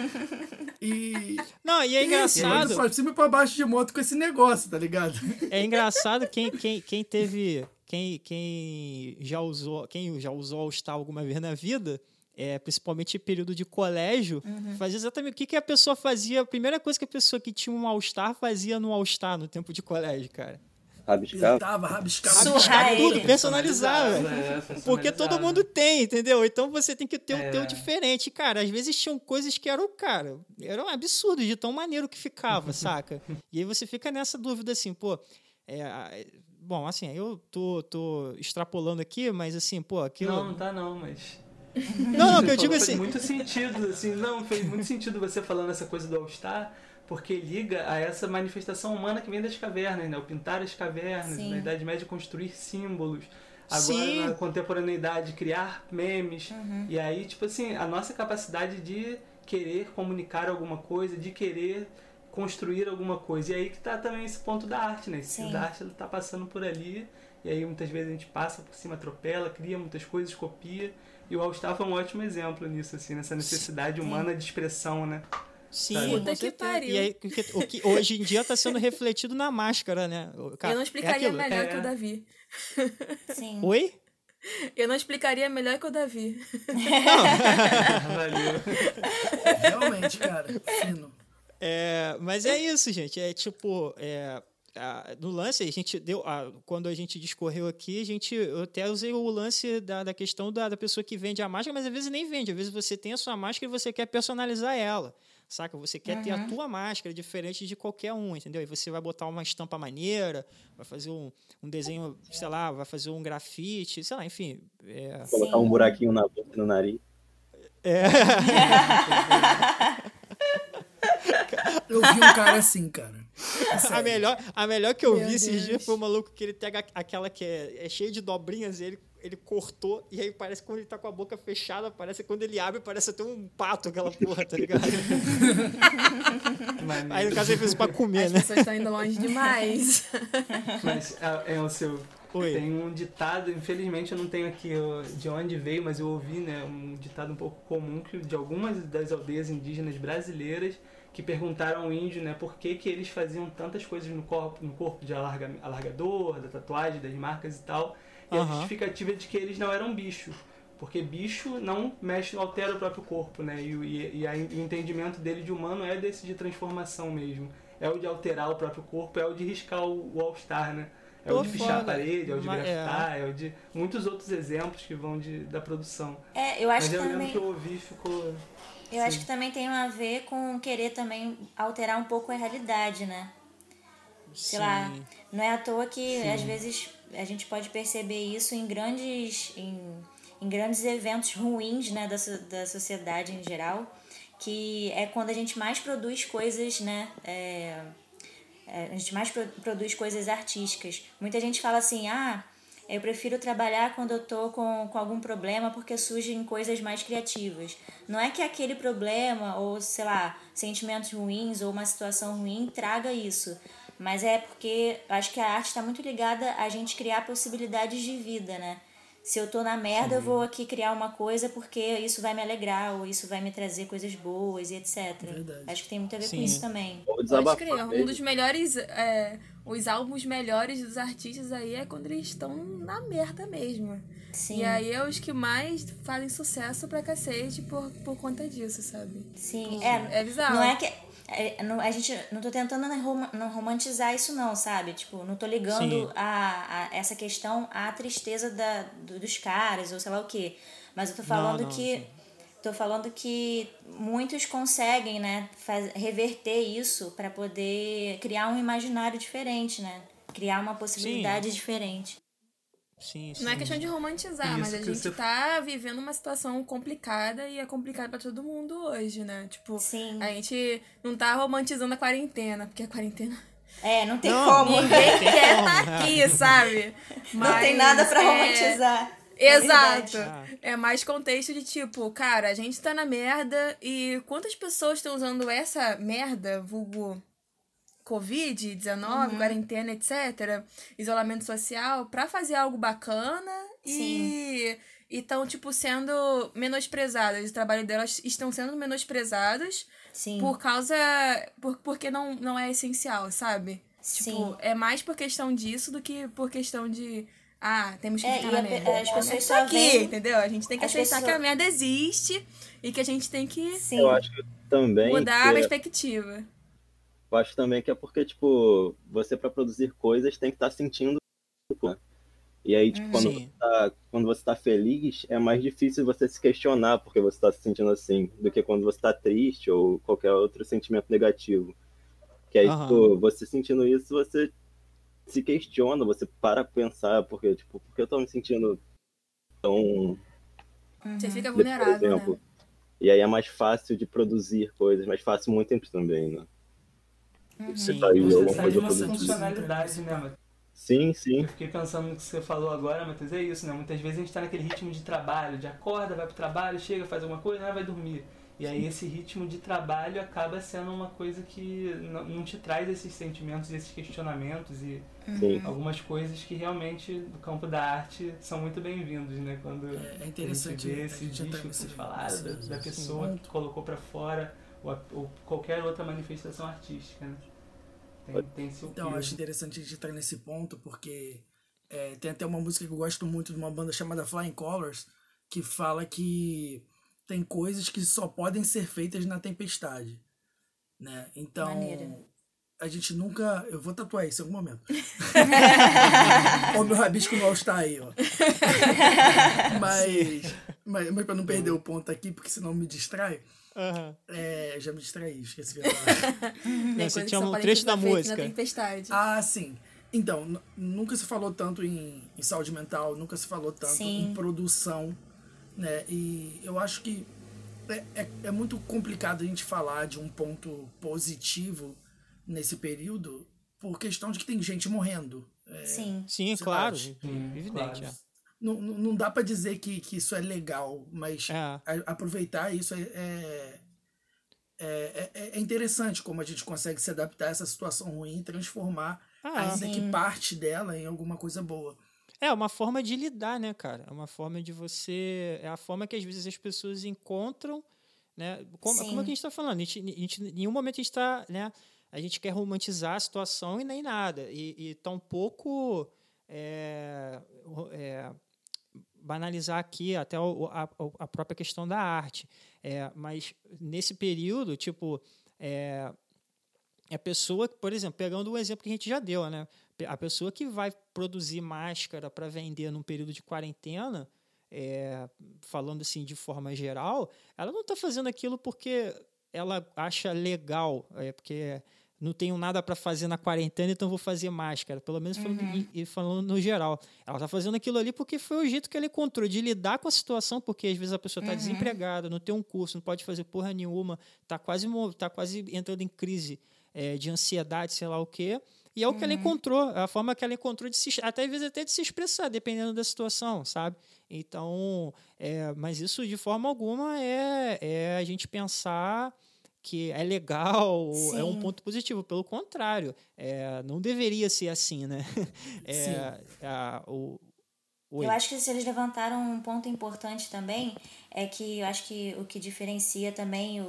E. Não, e é engraçado. E pra cima e pra baixo de moto com esse negócio, tá ligado? É engraçado quem, quem, quem teve. Quem, quem já usou. Quem já usou All Star alguma vez na vida, é, principalmente em período de colégio, fazia exatamente o que, que a pessoa fazia. A primeira coisa que a pessoa que tinha um All Star fazia no All Star no tempo de colégio, cara. Rabiscar. Pintava, rabiscava. Tudo, personalizar, velho. É, Porque todo mundo tem, entendeu? Então você tem que ter o É. teu diferente. Cara, às vezes tinham coisas que eram, cara, eram absurdos de tão maneiro que ficava, saca? E aí você fica nessa dúvida assim, pô. é, bom, assim, eu tô, tô extrapolando aqui, mas assim, pô, aquilo. Não, não tá não, mas... não, não, que eu digo assim. Fez muito sentido, assim, não, fez muito sentido você falando essa coisa do All-Star, porque liga a essa manifestação humana que vem das cavernas, né? O pintar as cavernas, Sim. na Idade Média construir símbolos, agora Sim. na contemporaneidade criar memes. Uhum. E aí, tipo assim, a nossa capacidade de querer comunicar alguma coisa, de querer construir alguma coisa. E aí que tá também esse ponto da arte, né? Esse Sim. da arte ele tá passando por ali, e aí muitas vezes a gente passa por cima, atropela, cria muitas coisas, copia. E o All Star foi um ótimo exemplo nisso, assim, nessa necessidade humana de expressão, né? Sim, Puta que pariu. E aí, o que, hoje em dia está sendo refletido na máscara, né? Cara- eu não é explicaria aquilo. melhor É. que o Davi. Sim. Oi? Eu não explicaria melhor que o Davi. Valeu. Realmente, cara, fino. É, mas é isso, gente. É tipo, é, a- no lance, a gente deu. a- quando a gente discorreu aqui, a gente, eu até usei o lance da, da questão da, da pessoa que vende a máscara, mas às vezes nem vende. Às vezes você tem a sua máscara e você quer personalizar ela. Saca? Você quer ter a tua máscara diferente de qualquer um, entendeu? E você vai botar uma estampa maneira, vai fazer um, um desenho, sei lá, vai fazer um grafite, sei lá, enfim. É, Colocar um buraquinho na boca e no nariz. Eu vi um cara assim, cara. É A melhor, a melhor que eu Meu vi esses Deus. dias foi o maluco que ele pega aquela que é, é cheia de dobrinhas e ele, ele cortou, e aí parece que quando ele tá com a boca fechada, parece que quando ele abre, parece até um pato aquela porra, tá ligado? Maneiro. aí no caso ele fez pra comer, As né? pessoas estão indo longe demais. Mas é, é o seu. Oi. Tem um ditado, infelizmente eu não tenho aqui de onde veio, mas eu ouvi, né, um ditado um pouco comum que de algumas das aldeias indígenas brasileiras que perguntaram ao índio, né, por que, que eles faziam tantas coisas no corpo, no corpo de alarga, alargador, da tatuagem, das marcas e tal. E a Aham. justificativa é de que eles não eram bichos. Porque bicho não mexe, não altera o próprio corpo, né? E, o- e, e a- o entendimento dele de humano é desse de transformação mesmo. É o de alterar o próprio corpo, é o de riscar o, o All-Star, né? É Pô, o de pichar a foda. parede, é o de Mas- é. grafitar, é. o de muitos outros exemplos que vão de, da produção. É, eu acho Mas que eu lembro também. que eu ouvi e ficou. Eu acho que também tem a ver com querer também alterar um pouco a realidade, né? Sei lá, não é à toa que às vezes a gente pode perceber isso em grandes, em, em grandes eventos ruins né, da, da sociedade em geral, que é quando a gente mais produz coisas, né? é, é, a gente mais pro- produz coisas artísticas. Muita gente fala assim, ah, eu prefiro trabalhar quando eu tô com, com algum problema porque surgem coisas mais criativas. Não é que aquele problema ou, sei lá, sentimentos ruins ou uma situação ruim traga isso. Mas é porque acho que a arte está muito ligada a gente criar possibilidades de vida, né? Se eu tô na merda, eu vou aqui criar uma coisa porque isso vai me alegrar ou isso vai me trazer coisas boas e etc. Verdade. Acho que tem muito a ver Sim. com isso também. Ou Pode crer. Um dos melhores. é, os álbuns melhores dos artistas aí é quando eles estão na merda mesmo. Sim. E aí é os que mais fazem sucesso pra cacete por, por conta disso, sabe? Sim, é, É bizarro. Não é que. É, não, a gente não tô tentando não rom- não romantizar isso, não, sabe? Tipo, não tô ligando Sim. a, a essa questão à tristeza da, do- dos caras, ou sei lá o quê. Mas eu tô falando não, que. sim. Tô falando que muitos conseguem, né, faz, reverter isso para poder criar um imaginário diferente, né? Criar uma possibilidade diferente. Sim, sim. Não é questão de romantizar, Isso mas a gente você- tá vivendo uma situação complicada e é complicado pra todo mundo hoje, né? Tipo, Sim. a gente não tá romantizando a quarentena, porque a quarentena. É, não tem Não, como. Ninguém quer como, tá aqui, sabe? Não tem nada pra é- romantizar. É Exato. verdade. É mais contexto de tipo, cara, a gente tá na merda e quantas pessoas estão usando essa merda, vulgo Covid-19, quarentena, etc., isolamento social, pra fazer algo bacana e estão, tipo, sendo menosprezadas. O trabalho delas estão sendo menosprezados Sim. por causa. Por, porque não, não é essencial, sabe? Sim. Tipo, é mais por questão disso do que por questão de. Ah, temos que É, ficar na a- merda. as pessoas É só aqui, veem- entendeu? A gente tem que as aceitar pessoas- que a merda existe e que a gente tem que Sim. Eu acho que também. mudar que a é- perspectiva. Eu acho também que é porque, tipo, você pra produzir coisas tem que estar sentindo. pô. E aí, tipo, quando, Sim. você tá, quando você tá feliz, é mais difícil você se questionar porque você tá se sentindo assim, do que quando você tá triste ou qualquer outro sentimento negativo. Que aí, Aham. tipo, você sentindo isso, você se questiona, você para pra pensar, porque, tipo, por que eu tô me sentindo tão Você fica por vulnerável, exemplo. né? E aí é mais fácil de produzir coisas, mais fácil muito tempo também, né? Você Sim. tá aí Você alguma sai coisa de uma funcionalidade, né, Matheus? Sim, sim. Eu fiquei pensando no que você falou agora, Matheus, é isso, né? Muitas vezes a gente tá naquele ritmo de trabalho, de acorda, vai pro trabalho, chega, faz alguma coisa, ah, vai dormir. E aí esse ritmo de trabalho acaba sendo uma coisa que não, te traz esses sentimentos, esses questionamentos e Sim. algumas coisas que realmente do campo da arte são muito bem-vindos, né? Quando É, é interessante a gente vê a esse gente entrar disco que vocês falaram, da, da pessoa que colocou pra fora ou, ou qualquer outra manifestação artística, né? Tem, tem seu Então, peso. acho interessante a gente entrar nesse ponto, porque é, tem até uma música que eu gosto muito de uma banda chamada Flying Colors, que fala que tem coisas que só podem ser feitas na tempestade. Né? Então, Maneiro. a gente nunca. Eu vou tatuar isso em algum momento. Ó, o meu rabisco no All-Star aí, ó. mas, mas, mas pra não perder o ponto aqui, porque senão me distrai. Aham. É, já me distraí, esqueci o que eu ia falar. Não, você tinha um trecho da música. Ah, sim. Então, nunca se falou tanto em, em saúde mental, nunca se falou tanto Sim. em produção, né? E eu acho que é, é, é muito complicado a gente falar de um ponto positivo nesse período por questão de que tem gente morrendo. É, Sim. Sim, claro. Evidente. claro. é. Não, não não dá pra dizer que, que isso é legal, mas É. a- aproveitar isso é, é, é, é- é interessante como a gente consegue se adaptar a essa situação ruim e transformar, Ah, ainda que sim. parte dela, em alguma coisa boa. É uma forma de lidar, né, cara? É uma forma de você. É a forma que às vezes as pessoas encontram, né? Como, como é que a gente está falando? A gente, a gente, em nenhum momento a gente está, né? A gente quer romantizar a situação e nem nada. E, e tampouco é, é, banalizar aqui até o- a, a própria questão da arte. É, mas nesse período, tipo, é, a pessoa, por exemplo, pegando o exemplo que a gente já deu, né? A pessoa que vai produzir máscara para vender num período de quarentena, é, falando assim de forma geral, ela não está fazendo aquilo porque ela acha legal, é porque não tenho nada para fazer na quarentena, então vou fazer máscara. Pelo menos falando, e- e falando no geral. Ela está fazendo aquilo ali porque foi o jeito que ela encontrou de lidar com a situação, porque às vezes a pessoa está desempregada, não tem um curso, não pode fazer porra nenhuma, está quase, tá quase entrando em crise é, de ansiedade, sei lá o quê. E é o que ela encontrou, é a forma que ela encontrou de se, até às vezes até de se expressar, dependendo da situação, sabe? Então, é, mas isso de forma alguma é, é a gente pensar que é legal, é um Sim. ponto positivo. Pelo contrário, é, não deveria ser assim, né? É, a- o, Oi. Eu acho que se eles levantaram um ponto importante também, é que eu acho que o que diferencia também o-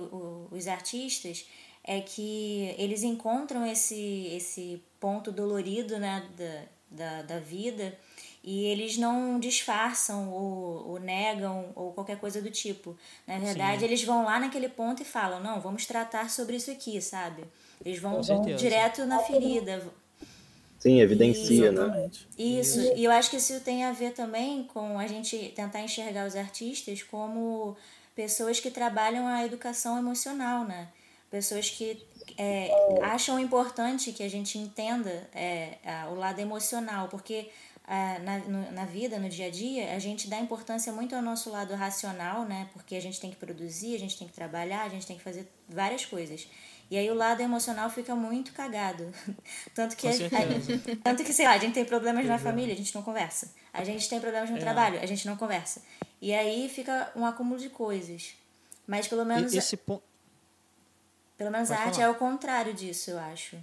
o- os artistas é que eles encontram esse, esse ponto dolorido né, da, da, da vida e eles não disfarçam ou, ou negam ou qualquer coisa do tipo. Na verdade, Sim. eles vão lá naquele ponto e falam, não, vamos tratar sobre isso aqui, sabe? Eles vão certeza. direto na ferida, Sim, evidencia, né? Exatamente. isso, e eu acho que isso tem a ver também com a gente tentar enxergar os artistas como pessoas que trabalham a educação emocional, né? Pessoas que é, acham importante que a gente entenda é, o lado emocional, porque ah, na, no- na vida, no dia a dia, a gente dá importância muito ao nosso lado racional, né? Porque a gente tem que produzir, a gente tem que trabalhar, a gente tem que fazer várias coisas. E aí o lado emocional fica muito cagado. Tanto que, a- certeza. tanto que, sei lá, a gente tem problemas na família, a gente não conversa. A gente tem problemas no É. trabalho, a gente não conversa. E aí fica um acúmulo de coisas. Mas pelo menos, E- esse ponto. pelo menos a pode arte falar. é o contrário disso, eu acho.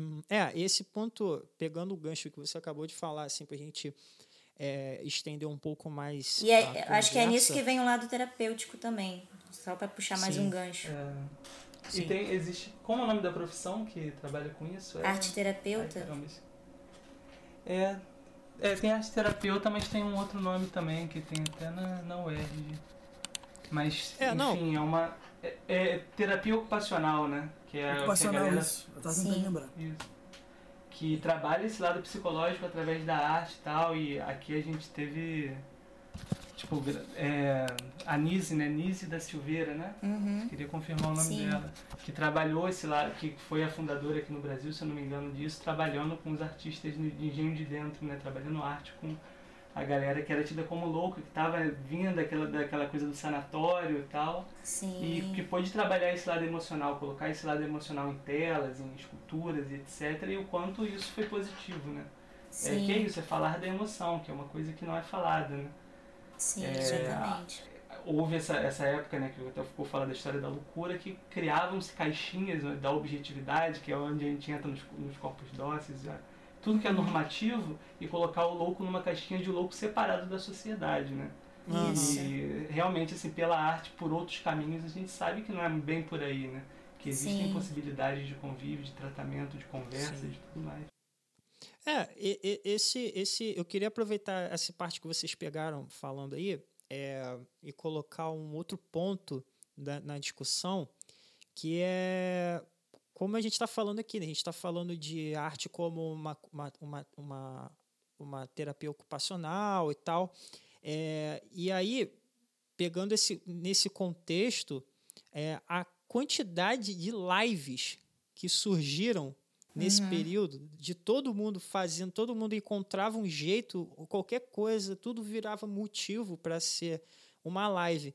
Hum, É, esse ponto, pegando o gancho que você acabou de falar, assim, pra gente é, estender um pouco mais. E é, a acho que é nisso que vem o lado terapêutico também. Só pra puxar mais Sim. um gancho. É, Sim. e tem, existe. Como é o nome da profissão que trabalha com isso? É, Arte terapeuta? É, é, tem arte terapeuta, mas tem um outro nome também que tem até na, na UERJ. Mas, É, não. enfim, é uma. É, é terapia ocupacional, né? Que é o que a Ocupacional, galera- isso. Eu tava tentando lembrar. Isso. Que trabalha esse lado psicológico através da arte e tal. E aqui a gente teve. Tipo, é, a Nise, né? Nise da Silveira, né? Uhum. Queria confirmar o nome Sim. dela. Que trabalhou esse lado, que foi a fundadora aqui no Brasil, se eu não me engano disso, trabalhando com os artistas de de engenho de dentro, né? Trabalhando arte com a galera que era tida como louca, que tava vindo daquela, daquela coisa do sanatório e tal. Sim. E que pôde trabalhar esse lado emocional, colocar esse lado emocional em telas, em esculturas e etc. E o quanto isso foi positivo, né? É, Sim, que é isso, é falar da emoção, que é uma coisa que não é falada, né? sim, é, exatamente. houve essa, essa época, né, que até ficou falando da história da loucura, que criavam-se caixinhas né, da objetividade, que é onde a gente entra nos, nos corpos dóceis, já, tudo que é normativo, e colocar o louco numa caixinha de louco separado da sociedade, né? Isso. E realmente, assim, pela arte, por outros caminhos, a gente sabe que não é bem por aí, né? Que existem Sim. possibilidades de convívio, de tratamento, de conversa Sim. e tudo mais. É, esse, esse, eu queria aproveitar essa parte que vocês pegaram falando aí é, e colocar um outro ponto da- na discussão, que é como a gente está falando aqui, né? a gente está falando de arte como uma, uma, uma, uma, uma terapia ocupacional e tal. É, e aí, pegando esse, nesse contexto, é, a quantidade de lives que surgiram nesse período, de todo mundo fazendo, todo mundo encontrava um jeito, qualquer coisa, tudo virava motivo para ser uma live.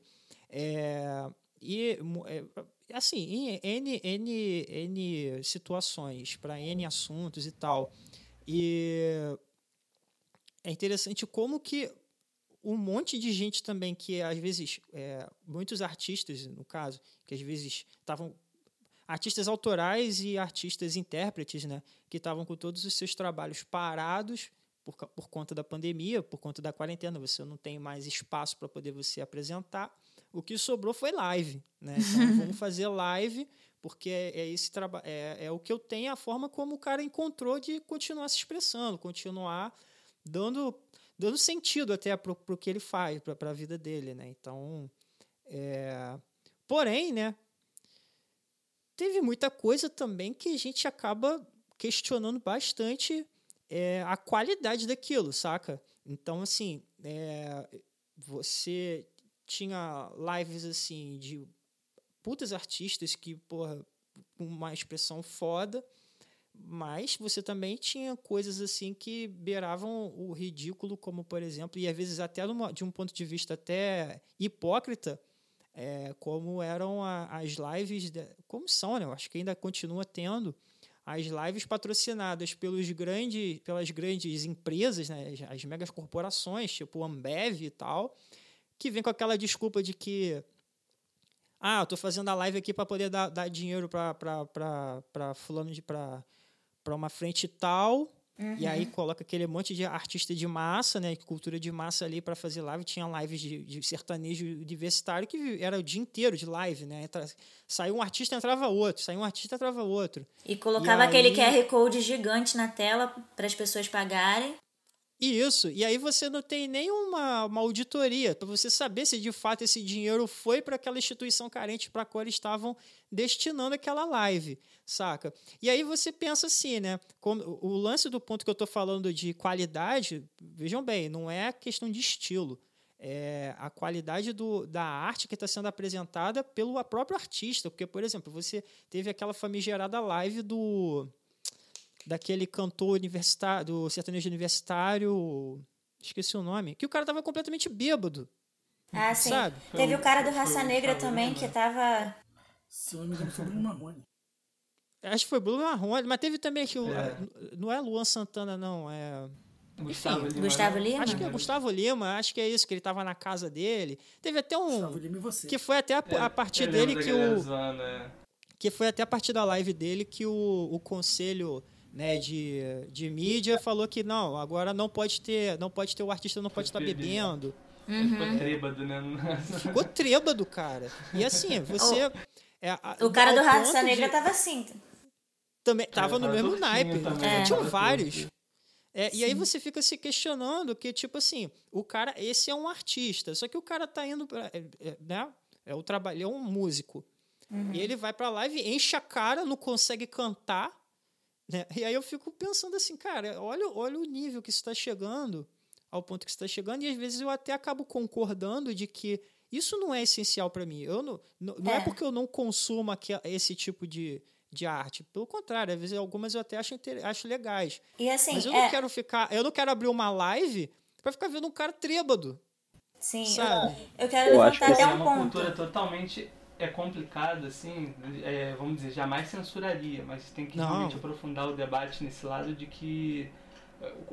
É, e é, assim, N, N, N situações, para N assuntos e tal. E é interessante como que um monte de gente também que às vezes é, muitos artistas no caso que às vezes estavam artistas autorais e artistas intérpretes né que estavam com todos os seus trabalhos parados por, por conta da pandemia por conta da quarentena você não tem mais espaço para poder você apresentar o que sobrou foi live né então vamos fazer live porque é, é esse trabalho é, é o que eu tenho a forma como o cara encontrou de continuar se expressando continuar dando dando sentido até para o que ele faz, para a vida dele, né? Então, é... porém, né? Teve muita coisa também que a gente acaba questionando bastante é, a qualidade daquilo, saca? Então, assim, é, você tinha lives assim de putas artistas que, porra, uma expressão foda, mas você também tinha coisas assim que beiravam o ridículo, como por exemplo, e às vezes até de um ponto de vista até hipócrita, é, como eram a- as lives, de- como são, né? Eu acho que ainda continua tendo as lives patrocinadas pelos grandes, pelas grandes empresas, né? as, as megas corporações, tipo Ambev e tal, que vem com aquela desculpa de que ah, eu tô fazendo a live aqui para poder dar, dar dinheiro para fulano de para uma frente tal. E aí coloca aquele monte de artista de massa, né? Cultura de massa ali para fazer live. Tinha lives de, de sertanejo universitário que era o dia inteiro de live, né? Entra, saiu um artista, entrava outro. Saiu um artista, entrava outro. E colocava E aquele aí- QR Code gigante na tela para as pessoas pagarem. Isso. E aí você não tem nenhuma uma auditoria para você saber se de fato esse dinheiro foi para aquela instituição carente para a qual eles estavam destinando aquela live, saca? E aí você pensa assim, né? Como, o lance do ponto que eu estou falando de qualidade, vejam bem, não é questão de estilo. É a qualidade do, da arte que está sendo apresentada pelo próprio artista. Porque, por exemplo, você teve aquela famigerada live do daquele cantor universitário, do sertanejo universitário, esqueci o nome, que o cara tava completamente bêbado, Ah, sim. sabe? Teve o cara do Raça Negra Gustavo também Lima. que tava. Se eu não me engano, foi Bruno Marrone. Acho que foi Bruno Marrone, mas teve também que o, É. não é Luan Santana não, é Gustavo Lima. Gustavo né? Lima? acho que é Gustavo Lima, acho que é isso que ele tava na casa dele. Teve até um Gustavo Lima e você. que foi até a, a É, partir eu lembro dele que o zoando, é. que foi até a partir da live dele que o, o conselho né, de, de mídia falou que não, agora não pode ter, não pode ter o artista não pode estar beber. bebendo. Ele ficou trêbado, né? Ficou trêbado, cara. E assim, você. é, a- O cara do Raça Negra de- tava assim. também tava no mesmo naipe. também, É. Tinham vários. É, e aí você fica se questionando que, tipo assim, o cara, esse é um artista, só que o cara tá indo pra, é, é, né? É o trabalho, é um músico. E ele vai pra live, enche a cara, não consegue cantar. Né? E aí eu fico pensando assim, cara, olha, olha o nível que está chegando, ao ponto que está chegando, e às vezes eu até acabo concordando de que isso não é essencial para mim. Eu não, não, não é. É. porque eu não consumo aqui, esse tipo de, de arte. Pelo contrário, às vezes algumas eu até acho, acho legais. E assim, Mas eu é, não quero ficar. Eu não quero abrir uma live para ficar vendo um cara trêbado. sim, sabe? eu, eu quero Eu acho levantar que até é um uma ponto. cultura totalmente é complicada, assim, é, vamos dizer, jamais censuraria, mas tem que Não. realmente aprofundar o debate nesse lado de que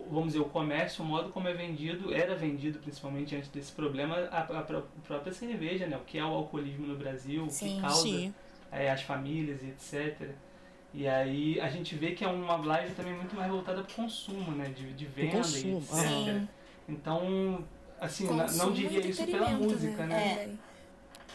vamos dizer, o comércio, o modo como é vendido, era vendido principalmente antes desse problema, a, a, a própria cerveja, né? O que é o alcoolismo no Brasil, Sim. o que causa é, as famílias e etc. E aí a gente vê que é uma live também muito mais voltada para o consumo, né? De, de venda e etc. Sim. Então, assim, consumo não diria isso pela música, né? né? É.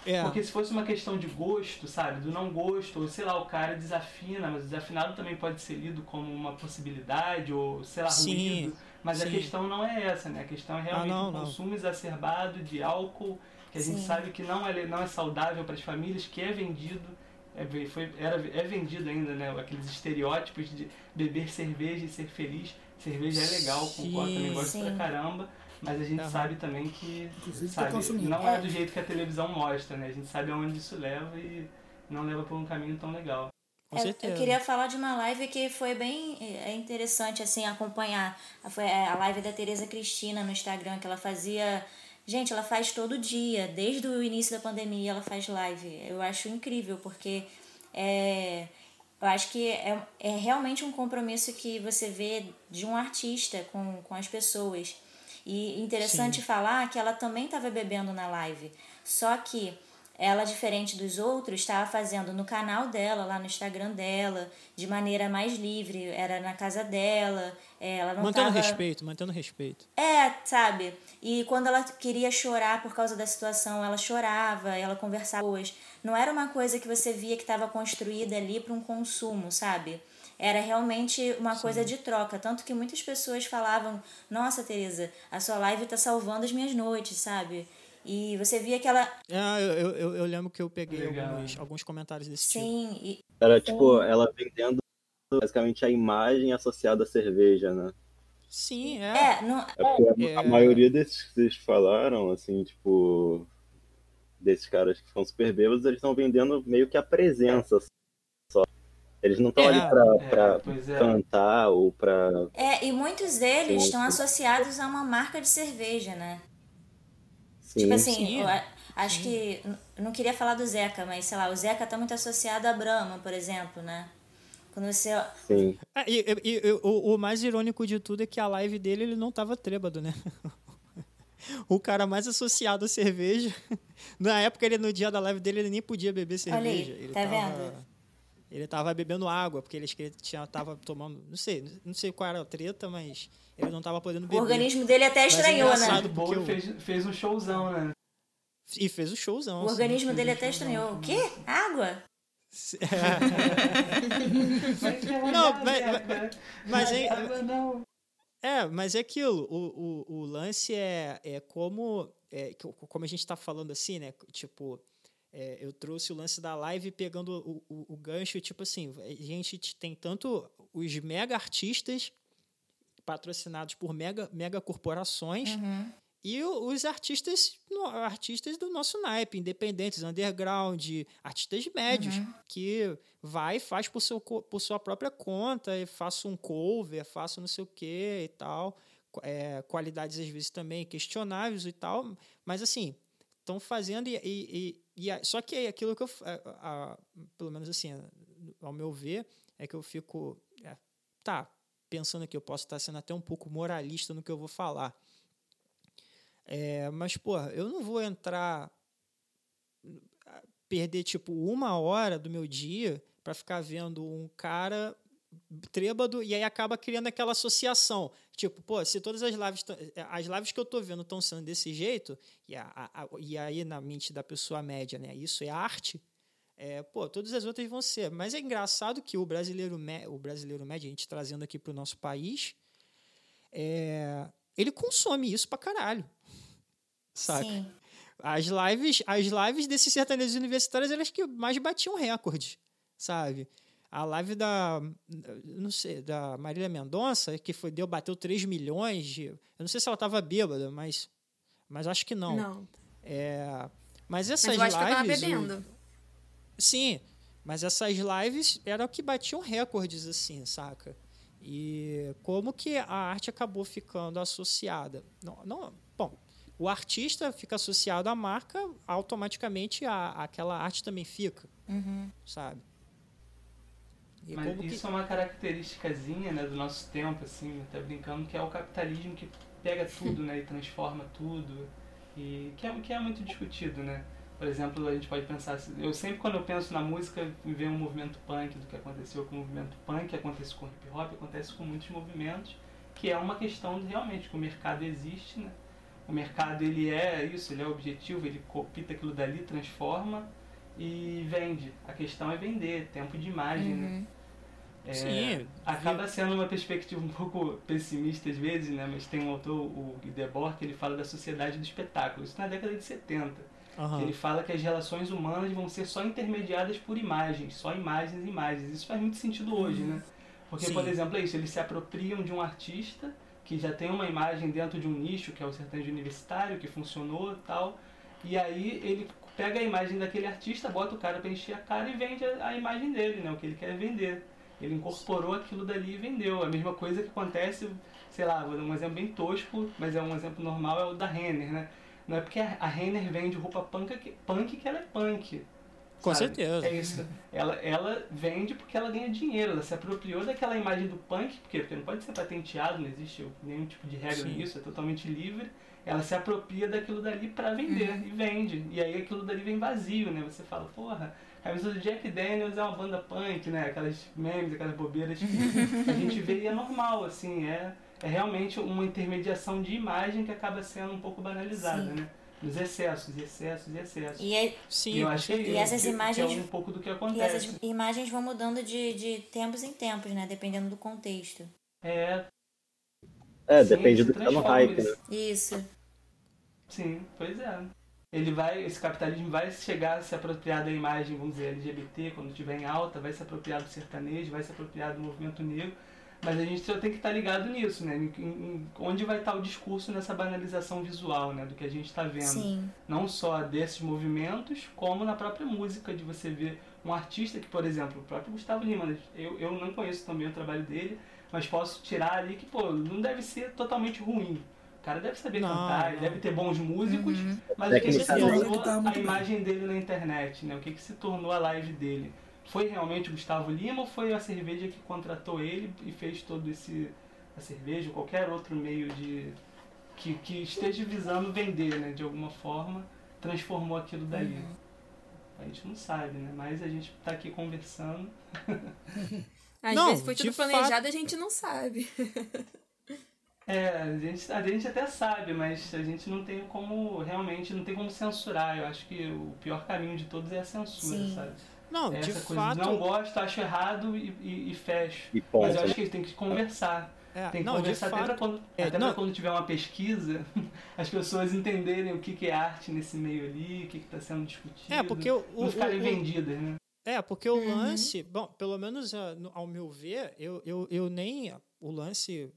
É. Porque se fosse uma questão de gosto, sabe? Do não gosto, ou sei lá, o cara desafina, mas o desafinado também pode ser lido como uma possibilidade, ou sei lá, sim, ruído. Mas sim. a questão não é essa, né? A questão é realmente ah, não, o consumo não. exacerbado de álcool, que a sim. gente sabe que não é, não é saudável para as famílias, que é vendido. É, foi, era, é vendido ainda, né? Aqueles estereótipos de beber cerveja e ser feliz. Cerveja é legal, concordo, também gosto pra caramba mas a gente uhum. sabe também que sabe, não é do jeito que a televisão mostra, né? A gente sabe aonde isso leva e não leva por um caminho tão legal. É, eu queria falar de uma live que foi bem é interessante assim acompanhar. Foi a live da Tereza Cristina no Instagram que ela fazia Gente, ela faz todo dia, desde o início da pandemia ela faz live. Eu acho incrível, porque é, eu acho que é, é realmente um compromisso que você vê de um artista com, com as pessoas. E interessante Sim. falar que ela também estava bebendo na live. Só que ela, diferente dos outros, estava fazendo no canal dela, lá no Instagram dela, de maneira mais livre. Era na casa dela. É, ela não mantendo tava... respeito, mantendo respeito. É, sabe? E quando ela queria chorar por causa da situação, ela chorava, ela conversava hoje. Não era uma coisa que você via que estava construída ali para um consumo, sabe? Era realmente uma Sim. coisa de troca. Tanto que muitas pessoas falavam: Nossa, Tereza, a sua live está salvando as minhas noites, sabe? E você via que ela. Ah, eu, eu, eu lembro que eu peguei alguns, alguns comentários desse Sim, tipo. Sim. Era tipo, ela vendendo basicamente a imagem associada à cerveja, né? Sim, é. É, não... é a, a, maioria desses que vocês falaram, assim, tipo, desses caras que são super bêbados, eles estão vendendo meio que a presença eles não estão é, ali para é, é, cantar ou para. É, e muitos deles estão associados a uma marca de cerveja, né? Sim. Tipo assim, Sim. Eu, acho Sim. que. Não queria falar do Zeca, mas sei lá, o Zeca está muito associado a Brahma, por exemplo, né? Quando você. Sim. É, e, e, e o, o, mais irônico de tudo é que a live dele ele não tava trêbado, né? o cara mais associado à cerveja. Na época, ele, no dia da live dele, ele nem podia beber cerveja. Olha aí, ele tá tava... vendo? Ele tava bebendo água, porque ele tinha, tava tomando. Não sei, não sei qual era a treta, mas ele não tava podendo beber. O organismo dele até estranhou, mas é né? O fez, fez um showzão, né? E fez um showzão. O assim, organismo dele até estranhou. O quê? Água? não, mas, mas, mas é, é, mas é aquilo. O, o, o lance é, é como, é, como a gente está falando assim, né? Tipo, é, eu trouxe o lance da live pegando o, o, o, gancho, tipo assim, a gente tem tanto os mega artistas patrocinados por mega, mega corporações uhum. e os artistas artistas do nosso naipe, independentes, underground, artistas médios, uhum. que vai e faz por, seu, por sua própria conta, e faço um cover, faço não sei o que e tal. É, qualidades às vezes também questionáveis e tal, mas assim, estão fazendo e, e, e só que é aquilo que eu, a, a, pelo menos assim, ao meu ver, é que eu fico, é, tá, pensando que eu posso estar sendo até um pouco moralista no que eu vou falar. É, mas, porra, eu não vou entrar, perder tipo uma hora do meu dia para ficar vendo um cara trêbado e aí acaba criando aquela associação. Tipo, pô, se todas as lives, as lives que eu tô vendo estão sendo desse jeito, e, a, a, e aí na mente da pessoa média, né, isso é arte, é, pô, todas as outras vão ser. Mas é engraçado que o brasileiro, o brasileiro médio, a gente trazendo aqui para o nosso país, é, ele consome isso pra caralho. Saca? Sim. As lives, as lives desses sertanejos universitários, elas que mais batiam recorde, sabe? A live da, não sei, da Marília Mendonça, que foi, deu, bateu 3 milhões de. Eu não sei se ela estava bêbada, mas, mas acho que não. Não. É, mas essas mas eu acho lives. Que eu bebendo. O, sim, mas essas lives eram que batiam recordes, assim, saca? E como que a arte acabou ficando associada? Não, não, bom, o artista fica associado à marca, automaticamente a, aquela arte também fica, uhum. sabe? E Mas como isso que... é uma característicazinha né, do nosso tempo, assim, até brincando, que é o capitalismo que pega tudo né, e transforma tudo. E que é, que é muito discutido, né? Por exemplo, a gente pode pensar assim, eu sempre quando eu penso na música, vem um movimento punk do que aconteceu com o movimento punk, acontece com o hip hop, acontece com muitos movimentos, que é uma questão de realmente que o mercado existe, né? O mercado ele é isso, ele é objetivo, ele copita aquilo dali, transforma e vende. A questão é vender, tempo de imagem, né? É, Sim. acaba sendo uma perspectiva um pouco pessimista às vezes, né? Mas tem um autor, o Guy Debord, que ele fala da sociedade do espetáculo. Isso na década de 70. Aham. Ele fala que as relações humanas vão ser só intermediadas por imagens, só imagens e imagens. Isso faz muito sentido hoje, né? Porque, Sim. por exemplo, é isso, eles se apropriam de um artista que já tem uma imagem dentro de um nicho, que é o sertanejo universitário, que funcionou e tal, e aí ele pega a imagem daquele artista, bota o cara para encher a cara e vende a, a imagem dele, né? O que ele quer vender. Ele incorporou aquilo dali e vendeu. A mesma coisa que acontece, sei lá, vou dar um exemplo bem tosco, mas é um exemplo normal, é o da Renner, né? Não é porque a Renner vende roupa punk que, punk que ela é punk. Com sabe? certeza. É isso. Ela, ela vende porque ela ganha dinheiro. Ela se apropriou daquela imagem do punk, por quê? porque não pode ser patenteado, não existe nenhum tipo de regra Sim. nisso, é totalmente livre. Ela se apropria daquilo dali pra vender e vende. E aí aquilo dali vem vazio, né? Você fala, porra, a camisa do Jack Daniels é uma banda punk, né? Aquelas memes, aquelas bobeiras que a gente vê e é normal, assim, é, é realmente uma intermediação de imagem que acaba sendo um pouco banalizada, Sim. né? Nos excessos, excessos e excessos. E, é- Sim, E eu acho que. E essas que- imagens- que é um pouco do que e acontece. essas imagens vão mudando de, de tempos em tempos, né? Dependendo do contexto. É, É, sim, depende do que tá no hype, né? Isso. Sim, pois é. Ele vai, esse capitalismo vai chegar a se apropriar da imagem, vamos dizer, LGBT, quando estiver em alta, vai se apropriar do sertanejo, vai se apropriar do movimento negro, mas a gente só tem que estar ligado nisso, né? Em, em- onde vai estar o discurso nessa banalização visual, né? Do que a gente está vendo. Sim. Não só desses movimentos, como na própria música, de você ver um artista que, por exemplo, o próprio Gustavo Lima, né? eu, eu não conheço também o trabalho dele, mas posso tirar ali que, pô, não deve ser totalmente ruim. O cara deve saber Não, cantar, ele deve ter bons músicos, mas o que, que se tornou tá a bem. imagem dele na internet, né? O que, que se tornou a live dele? Foi realmente o Gustavo Lima ou foi a cerveja que contratou ele e fez todo esse a cerveja ou qualquer outro meio de que, que esteja visando vender, né? De alguma forma, transformou aquilo dali. A gente não sabe, né? Mas a gente tá aqui conversando. Às Não, vezes foi tudo planejado e a gente não sabe. É, a gente, a gente até sabe, mas a gente não tem como, realmente, não tem como censurar. Eu acho que o pior caminho de todos é a censura, Sim. sabe? Não, É de Essa coisa fato. de não gosto, acho errado e, e, e fecho. E ponto. Mas eu acho que a gente tem que conversar. é, Tem que não, de conversar até, fato. pra quando, é, até não. pra quando tiver uma pesquisa, as pessoas entenderem o que, que é arte nesse meio ali, o que está sendo discutido. É, porque o, o, não ficarem o- vendidas, né? É, porque o lance, bom, pelo menos no- ao meu ver, eu, eu, eu nem. O lance.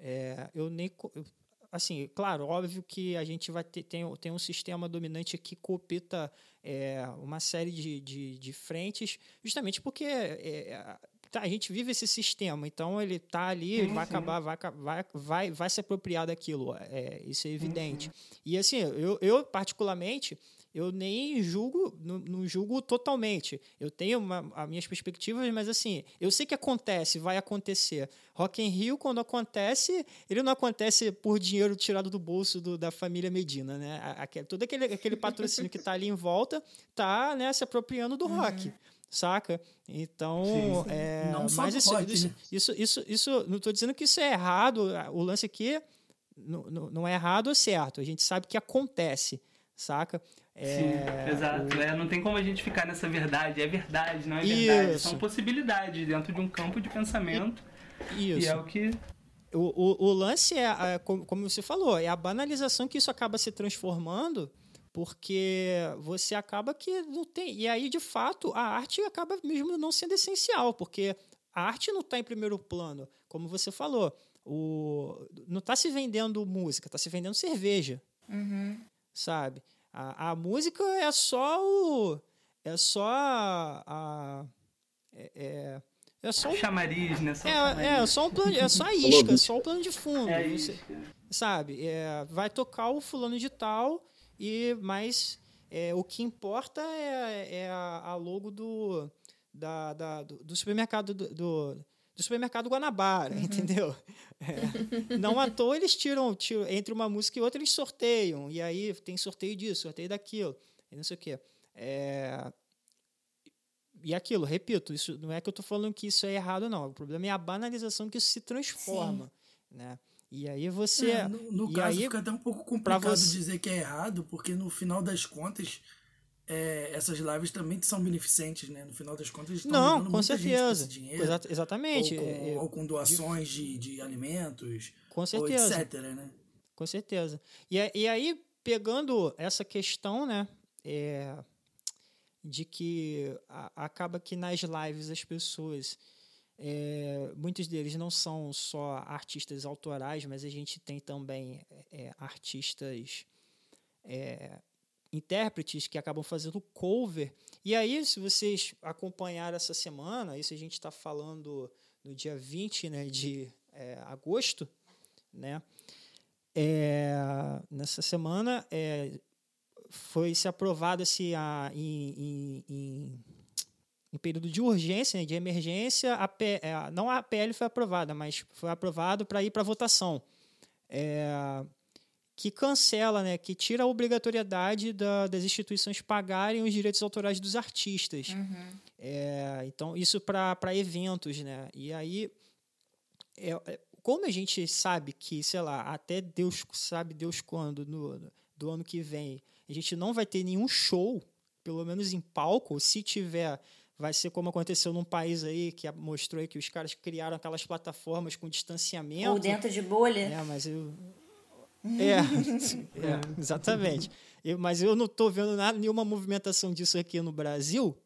É, eu nem. eu- Assim, claro, óbvio que a gente vai ter tem, tem um sistema dominante que copita é, uma série de, de, de frentes, justamente porque é, tá, a gente vive esse sistema, então ele tá ali, Sim, vai acabar, vai, vai, vai, vai se apropriar daquilo, é, isso é evidente. E assim, eu, eu particularmente, eu nem julgo, não, não julgo totalmente. Eu tenho uma, as minhas perspectivas, mas assim, eu sei que acontece, vai acontecer. Rock in Rio, quando acontece, ele não acontece por dinheiro tirado do bolso do- da família Medina, né? A- todo aquele, aquele patrocínio que está ali em volta tá né, se apropriando do rock. Saca? Então, Sim, sim. é, Não só mas isso, rock, isso, né? isso, isso, isso, não estou dizendo que isso é errado. O lance aqui não, não não é errado ou certo. A gente sabe que acontece, saca? É, Sim, exato. É, não tem como a gente ficar nessa verdade. É verdade, não é verdade. Isso. São possibilidades dentro de um campo de pensamento. E Isso. é o que. O, o, o lance é, é, como, como você falou, é a banalização que isso acaba se transformando, porque você acaba que não tem. E aí, de fato, a arte acaba mesmo não sendo essencial, porque a arte não está em primeiro plano, como você falou. O, não está se vendendo música, está se vendendo cerveja, Uhum. sabe? A, a música é só o. É só a. a- é, é, é só o Chamariz, né? Só é, é, só um plano, é só a isca, só o plano de fundo. É Você- sabe? É, vai tocar o fulano de tal, e mas é, o que importa é, é a, a logo do, da, da do, do, supermercado do, do, do, supermercado Guanabara, uhum. entendeu? É, não à toa eles tiram, tiram, entre uma música e outra, eles sorteiam. E aí tem sorteio disso, sorteio daquilo, e não sei o quê. É, e aquilo, repito, isso não é que eu estou falando que isso é errado, não. O problema é a banalização que isso se transforma. Sim. Né? E aí você. É, no, no caso, aí, fica até um pouco complicado você... dizer que é errado, porque no final das contas, é, essas lives também são beneficentes, né? No final das contas, estão Não, com certeza. dinheiro, Exa exatamente. Ou com, ou com doações de, de alimentos. Com certeza. etc, né? Com certeza. E, e aí, pegando essa questão, né? É, de que a, acaba que nas lives as pessoas é, muitos deles não são só artistas autorais, mas a gente tem também é, artistas é, intérpretes que acabam fazendo cover. E aí, se vocês acompanharam essa semana, isso a gente está falando no dia 20 né, de é, agosto, né? É, nessa semana é, foi se aprovado se a, em, em, em, em, período de urgência, né, de emergência, a P, é, não a PL foi aprovada, mas foi aprovado para ir para votação. É, que cancela, né, que tira a obrigatoriedade da, das instituições pagarem os direitos autorais dos artistas. Uhum. É, então, isso para eventos, né? E aí, é, é, como a gente sabe que, sei lá, até Deus sabe Deus quando, no, do ano que vem, a gente não vai ter nenhum show, pelo menos em palco, se tiver vai ser como aconteceu num país aí que mostrou aí que os caras criaram aquelas plataformas com distanciamento. Ou dentro de bolha. É, mas eu, é, é exatamente. Eu, mas eu não estou vendo nada, nenhuma movimentação disso aqui no Brasil.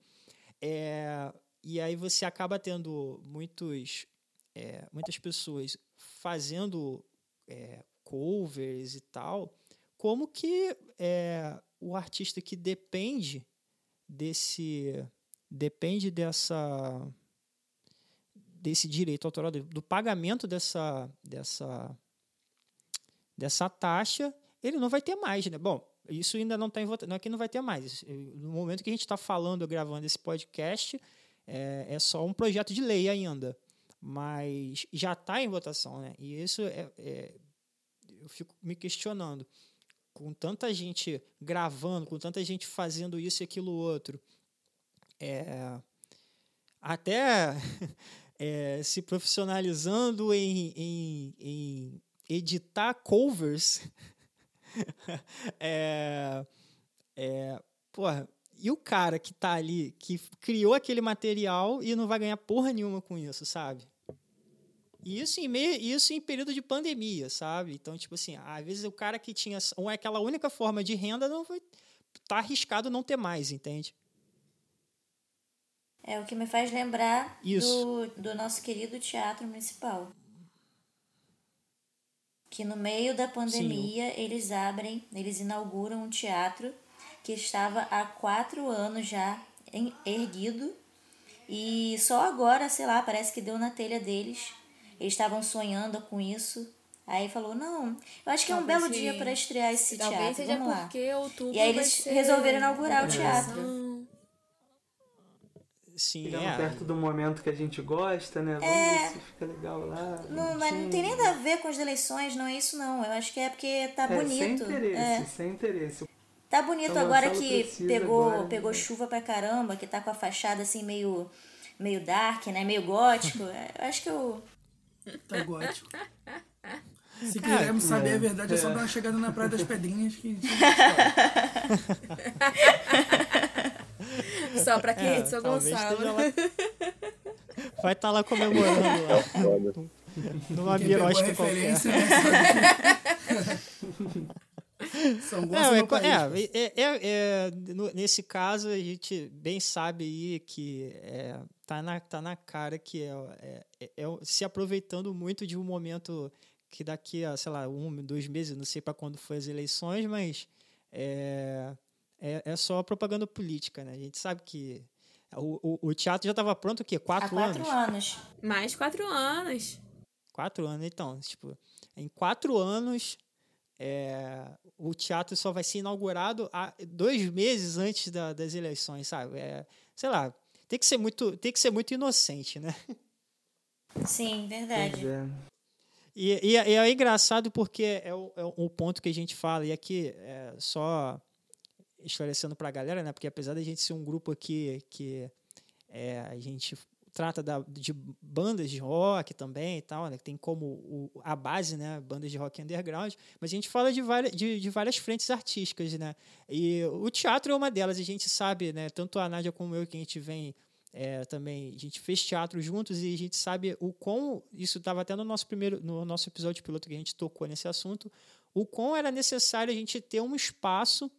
É, e aí você acaba tendo muitos, é, muitas pessoas fazendo é, covers e tal. Como que é, o artista que depende desse depende dessa desse direito autoral do pagamento dessa dessa dessa taxa, ele não vai ter mais, né? Bom, isso ainda não está em votação, não é que não vai ter mais. No momento que a gente está falando, gravando esse podcast, é, é, só um projeto de lei ainda, mas já está em votação, né? E isso é, é, eu fico me questionando, com tanta gente gravando, com tanta gente fazendo isso e aquilo outro, é, até é, se profissionalizando em, em, em editar covers. é, é, porra, e o cara que tá ali, que criou aquele material e não vai ganhar porra nenhuma com isso, sabe? E isso em, meio, isso em período de pandemia, sabe? Então, tipo assim, às vezes o cara que tinha ou é aquela única forma de renda não vai tá arriscado não ter mais, entende? É o que me faz lembrar do, do nosso querido teatro municipal que no meio da pandemia Sim. eles abrem, eles inauguram um teatro que estava há quatro anos já em, erguido e só agora, sei lá, parece que deu na telha deles. Eles estavam sonhando com isso. Aí falou, não, eu acho que é um belo dia para estrear esse teatro. Talvez Vamos lá. E aí eles resolveram inaugurar o teatro. Sim, Chegando é. perto do momento que a gente gosta, né? Vamos é... ver se fica legal lá. Não, mas não tem nada a ver com as eleições, não é isso não. Eu acho que é porque tá é, bonito. Sem interesse, é. sem interesse. Tá bonito então, agora que pegou, agora, pegou né? chuva pra caramba, que tá com a fachada assim meio, meio dark, né? Meio gótico. É, eu acho que eu. Tá gótico. Se quisermos é, saber a verdade, é. só dar uma chegada na Praia das Pedrinhas que. Só pra quem é, de São Gonçalo. Lá... Vai estar tá lá comemorando lá. Numa virosta qualquer. Né? São Gonçalo é, é, é, é, é, nesse caso a gente bem sabe aí que é, tá, na, tá na cara que é, é, é, se aproveitando muito de um momento que daqui a, sei lá, um, dois meses, não sei para quando foi as eleições, mas é, é, é só propaganda política, né? A gente sabe que o, o, o teatro já estava pronto o quê? Quatro, Há quatro anos? anos. Mais quatro anos. Quatro anos, então. Tipo, em quatro anos, é, o teatro só vai ser inaugurado há dois meses antes da, das eleições, sabe? É, sei lá, tem que ser muito, tem que ser muito inocente, né? Sim, verdade. É. E, e, e é engraçado porque é o, é o ponto que a gente fala, e aqui é só esclarecendo para a galera, né? Porque apesar da gente ser um grupo aqui que é, a gente trata da, de bandas de rock também e tal, né? Tem como o, a base, né? Bandas de rock underground, mas a gente fala de várias, de, de várias frentes artísticas, né? E o teatro é uma delas, a gente sabe, né? Tanto a Nádia como eu, que a gente vem é, também a gente fez teatro juntos e a gente sabe o quão isso estava até no nosso primeiro no nosso episódio piloto que a gente tocou nesse assunto o quão era necessário a gente ter um espaço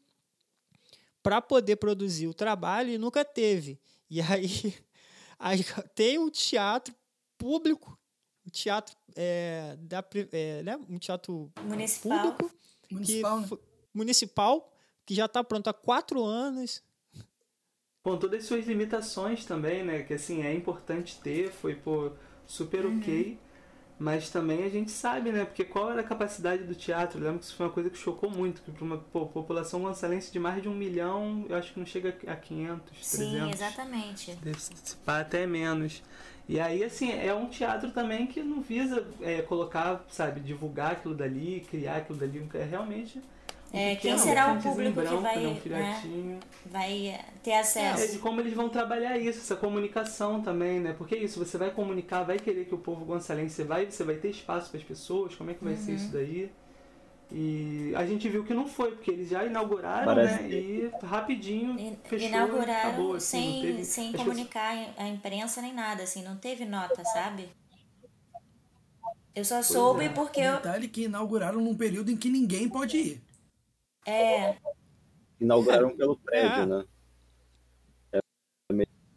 para poder produzir o trabalho e nunca teve e aí, aí tem um teatro público um teatro é, da, é, né, um teatro municipal público Municipal, que, né? municipal que já está pronto há quatro anos Com todas as suas limitações também, né? Que assim, é importante ter, foi pô, super ok. Mas também a gente sabe, né? Porque qual era a capacidade do teatro? Eu lembro que isso foi uma coisa que chocou muito. Que para uma pô, população gonçalense de mais de um milhão, eu acho que não chega a 500, Sim, 300. exatamente. Deve até menos. E aí, assim, é um teatro também que não visa é, colocar, sabe, divulgar aquilo dali, criar aquilo dali. É realmente. É, quem pequeno será o público que branco, vai, né, um né, vai eh, ter É, acesso? de como eles vão trabalhar isso, essa comunicação também, né? Porque é isso, você vai comunicar, vai querer que o povo gonçalense vai, você vai ter espaço para as pessoas, como é que vai ser Uhum. isso daí? E a gente viu que não foi, porque eles já inauguraram, Parece né? que- E rapidinho In- fechou Inauguraram acabou, assim, sem, teve- sem comunicar a imprensa nem nada, assim, não teve nota, sabe? Eu só Pois soube é. porque eu. Detalhe que inauguraram num período em que ninguém pode ir. É, Inauguraram pelo prédio, É. né? É,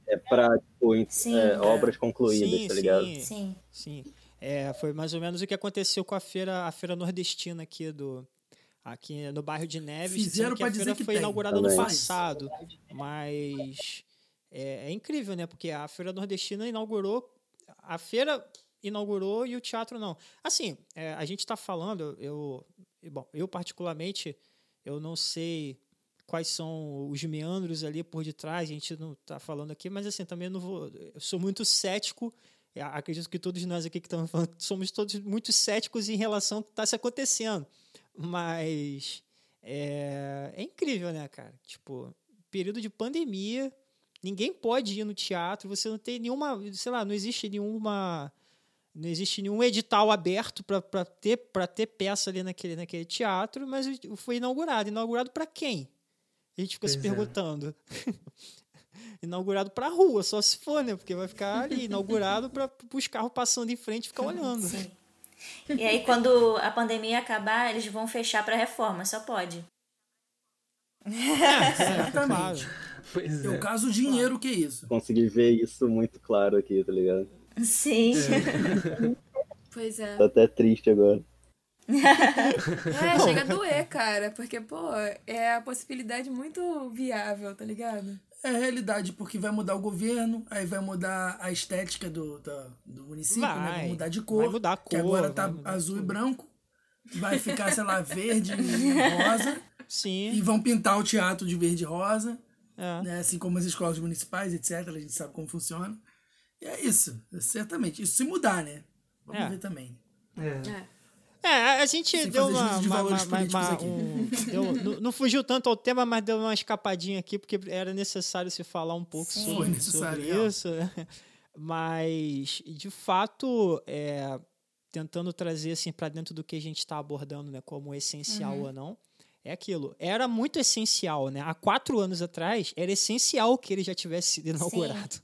é pra, tipo, é, obras concluídas, sim, tá ligado? sim. sim. Sim, é, foi mais ou menos o que aconteceu com a feira, a feira nordestina aqui do aqui no bairro de Neves. Fizeram que a pra dizer feira que foi tem. inaugurada no Também. passado, mas é, é incrível, né? Porque a feira nordestina inaugurou, a feira inaugurou e o teatro não. Assim, é, a gente está falando, eu, bom, eu particularmente, eu não sei quais são os meandros ali por detrás, a gente não está falando aqui, mas assim, também não vou, eu sou muito cético eu acredito que todos nós aqui que estamos falando somos todos muito céticos em relação ao que está se acontecendo. Mas é, é incrível, né, cara? Tipo, período de pandemia, ninguém pode ir no teatro, você não tem nenhuma, sei lá, não existe nenhuma. Não existe nenhum edital aberto para ter, pra ter peça ali naquele, naquele teatro, mas foi inaugurado. Inaugurado para quem? A gente fica se Pois é. perguntando. inaugurado para rua, só se for, né? Porque vai ficar ali inaugurado para os carros passando em frente e ficar olhando. Sim. E aí, quando a pandemia acabar, eles vão fechar para reforma, só pode. Certamente. Pois Eu é. caso dinheiro que isso. Consegui ver isso muito claro aqui, tá ligado? Sim. Pois é. Tô até triste agora. É, chega a doer, cara. Porque, pô, é a possibilidade muito viável, tá ligado? É a realidade, porque vai mudar o governo, aí vai mudar a estética do, da- do município, né? Vai. vai mudar de cor. Vai mudar a Que cor, agora vai tá azul e branco. Vai ficar, sei lá, verde e rosa. Sim. E vão pintar o teatro de verde e rosa. É. né? Assim como as escolas municipais, etc. A gente sabe como funciona. E é isso, certamente. Isso se mudar, né? Vamos É. ver também. É. É. É, a gente Sem deu uma. uma- uma- uma- um- deu- não, não fugiu tanto ao tema, mas deu uma escapadinha aqui, porque era necessário se falar um pouco Sim. sobre, Foi necessário, sobre isso. né? Mas, de fato, é, tentando trazer assim, para dentro do que a gente está abordando, né, como essencial Uhum. ou não. É aquilo. Era muito essencial, né? Há quatro anos atrás, era essencial que ele já tivesse sido inaugurado.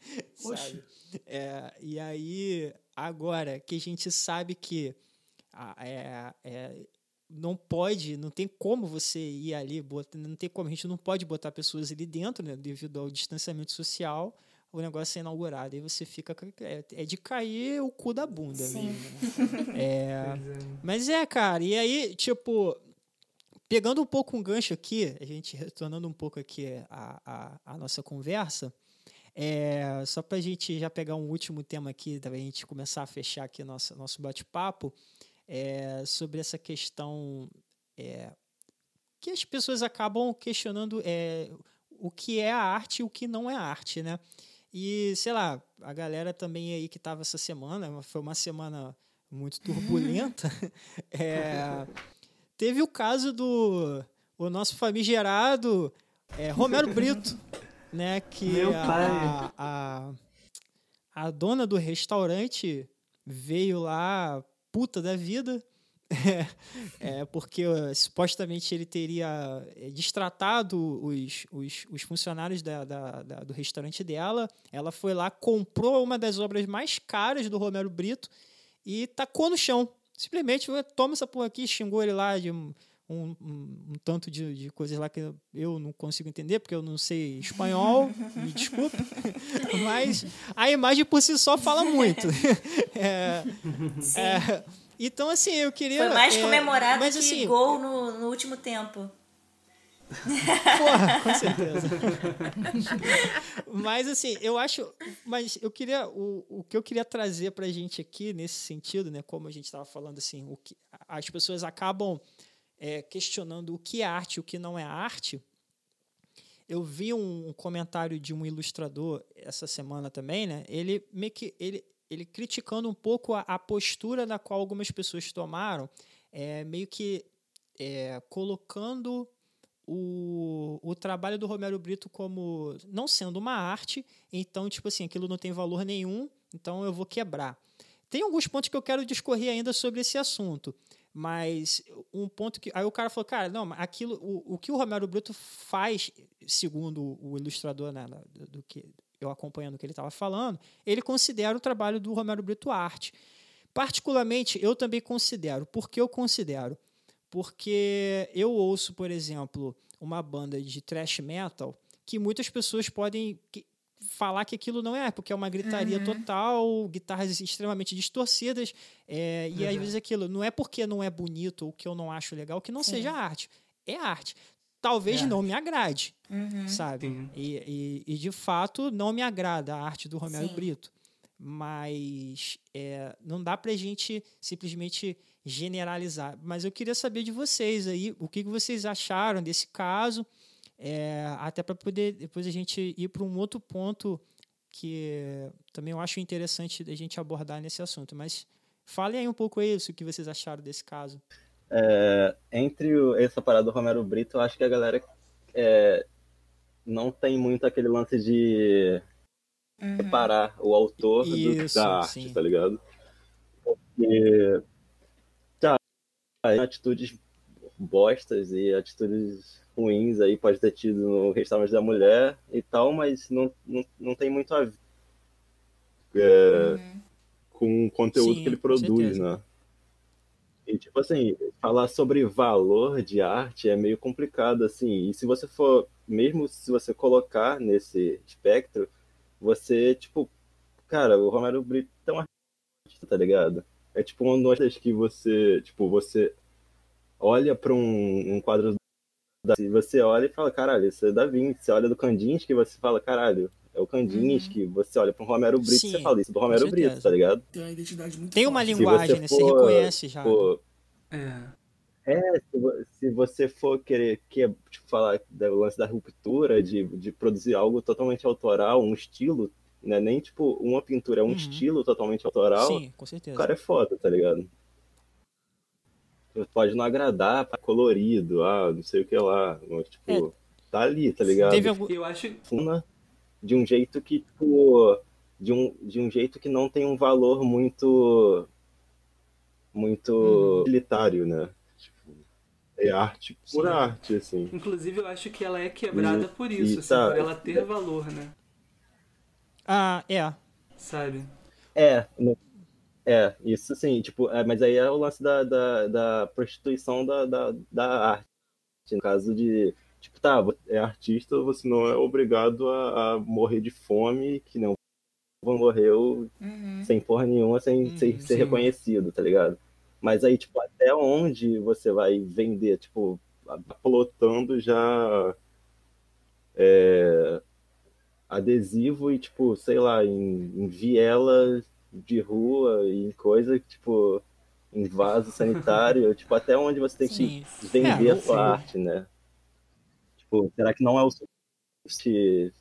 Poxa. É, e aí, agora que a gente sabe que é, é, não pode, não tem como você ir ali, não tem como, a gente não pode botar pessoas ali dentro, né, devido ao distanciamento social, o negócio é inaugurado. Aí você fica. com- É, é de cair o cu da bunda Sim. mesmo. né? É, é. mas é, cara, e aí, tipo, pegando um pouco um gancho aqui, a gente retornando um pouco aqui a, a, a nossa conversa, é, só para a gente já pegar um último tema aqui, da gente começar a fechar aqui nosso, nosso bate-papo, é, sobre essa questão é, que as pessoas acabam questionando é, o que é a arte e o que não é arte, né? E, sei lá, a galera também aí que tava essa semana, foi uma semana muito turbulenta. é, teve o caso do o nosso famigerado é, Romero Brito, né? Que a. A, a, dona do restaurante veio lá puta da vida. É, porque uh, supostamente ele teria eh, destratado os, os, os funcionários da, da- da- do restaurante dela. Ela foi lá, comprou uma das obras mais caras do Romero Brito e tacou no chão. Simplesmente toma essa porra aqui, xingou ele lá de um, um, um- tanto de, de coisas lá que eu não consigo entender, porque eu não sei espanhol, me desculpe. Mas a imagem por si só fala muito. É, é, então, assim, eu queria. Foi mais é, comemorado mas, que assim, gol no, no último tempo. Porra, com certeza. mas assim, eu acho. Mas eu queria. O, o que eu queria trazer pra gente aqui, nesse sentido, né? Como a gente estava falando, assim, o que, as pessoas acabam é, questionando o que é arte e o que não é arte. Eu vi um comentário de um ilustrador essa semana também, né? Ele meio que ele, ele criticando um pouco a, a postura da qual algumas pessoas tomaram, é, meio que é, colocando o, o trabalho do Romero Brito como não sendo uma arte, então, tipo assim, aquilo não tem valor nenhum, então eu vou quebrar. Tem alguns pontos que eu quero discorrer ainda sobre esse assunto, mas um ponto que. Aí o cara falou, cara, não, aquilo. O, o que o Romero Brito faz, segundo o ilustrador, né, do, do que eu acompanhando o que ele estava falando, ele considera o trabalho do Romero Brito arte. Particularmente, eu também considero. Por que eu considero? Porque eu ouço, por exemplo, uma banda de thrash metal que muitas pessoas podem falar que aquilo não é, porque é uma gritaria total, guitarras extremamente distorcidas, é, e às vezes aquilo não é porque não é bonito ou que eu não acho legal que não Sim. seja arte. É arte. Talvez É não me agrade, Uhum. sabe? E, e, e, de fato não me agrada a arte do Romero Sim. Brito. Mas é, não dá pra gente simplesmente generalizar. Mas eu queria saber de vocês aí, o que que vocês acharam desse caso, é, até para poder depois a gente ir para um outro ponto que também eu acho interessante a gente abordar nesse assunto. Mas falem aí um pouco isso, o que vocês acharam desse caso. É, entre o- essa parada do Romero Brito, eu acho que a galera é, não tem muito aquele lance de Uhum. separar o autor do- Isso, da arte, sim. tá ligado? Porque tá, aí atitudes bostas e atitudes ruins aí pode ter tido no restaurante da mulher e tal, mas não, não, não tem muito a ver é, Uhum. com o conteúdo Sim, que ele produz, né? E, tipo assim, falar sobre valor de arte é meio complicado, assim. E se você for, mesmo se você colocar nesse espectro, você, tipo, cara, o Romero Brito é um artista, tá ligado? É tipo uma das que você, tipo, você olha pra um, um quadro e você olha e fala, caralho, isso é da Vinci. Você olha do Kandinsky e você fala, caralho, é o Kandinsky. Você olha pro Romero Brito e você fala, isso do Romero Brito, tá ligado? Tem uma identidade muito Tem uma forte. linguagem, você né? Você for, reconhece já. Pô, É. É, se vo- se você for querer que, tipo, falar do lance da ruptura, de, de produzir algo totalmente autoral, um estilo, né? Nem tipo uma pintura, é um Uhum. estilo totalmente autoral, Sim, com o certeza. cara é foda, tá ligado? Pode não agradar, tá colorido, ah, não sei o que lá, mas, tipo, tá ali, tá ligado? Teve algum... Eu acho. Funa de um jeito que, tipo, de um, de um jeito que não tem um valor muito, muito Uhum. utilitário, né? Tipo, é arte por Sim. arte, assim. Inclusive, eu acho que ela é quebrada E- por isso, assim, tá- por ela ter valor, né? Ah, é. Sabe? É, no- é, isso sim, tipo, é, mas aí é o lance da, da, da prostituição da, da, da arte. No caso de, tipo, tá, você é artista, você não é obrigado a, a morrer de fome, que não morreu Uhum. sem porra nenhuma, sem, Uhum, sem ser reconhecido, tá ligado? Mas aí, tipo, até onde você vai vender, tipo, plotando já é, adesivo e, tipo, sei lá, em, em viela de rua, em coisa, tipo, em vaso sanitário, tipo, até onde você tem Sim. que vender É, a sua arte, né? Tipo, será que não é o suficiente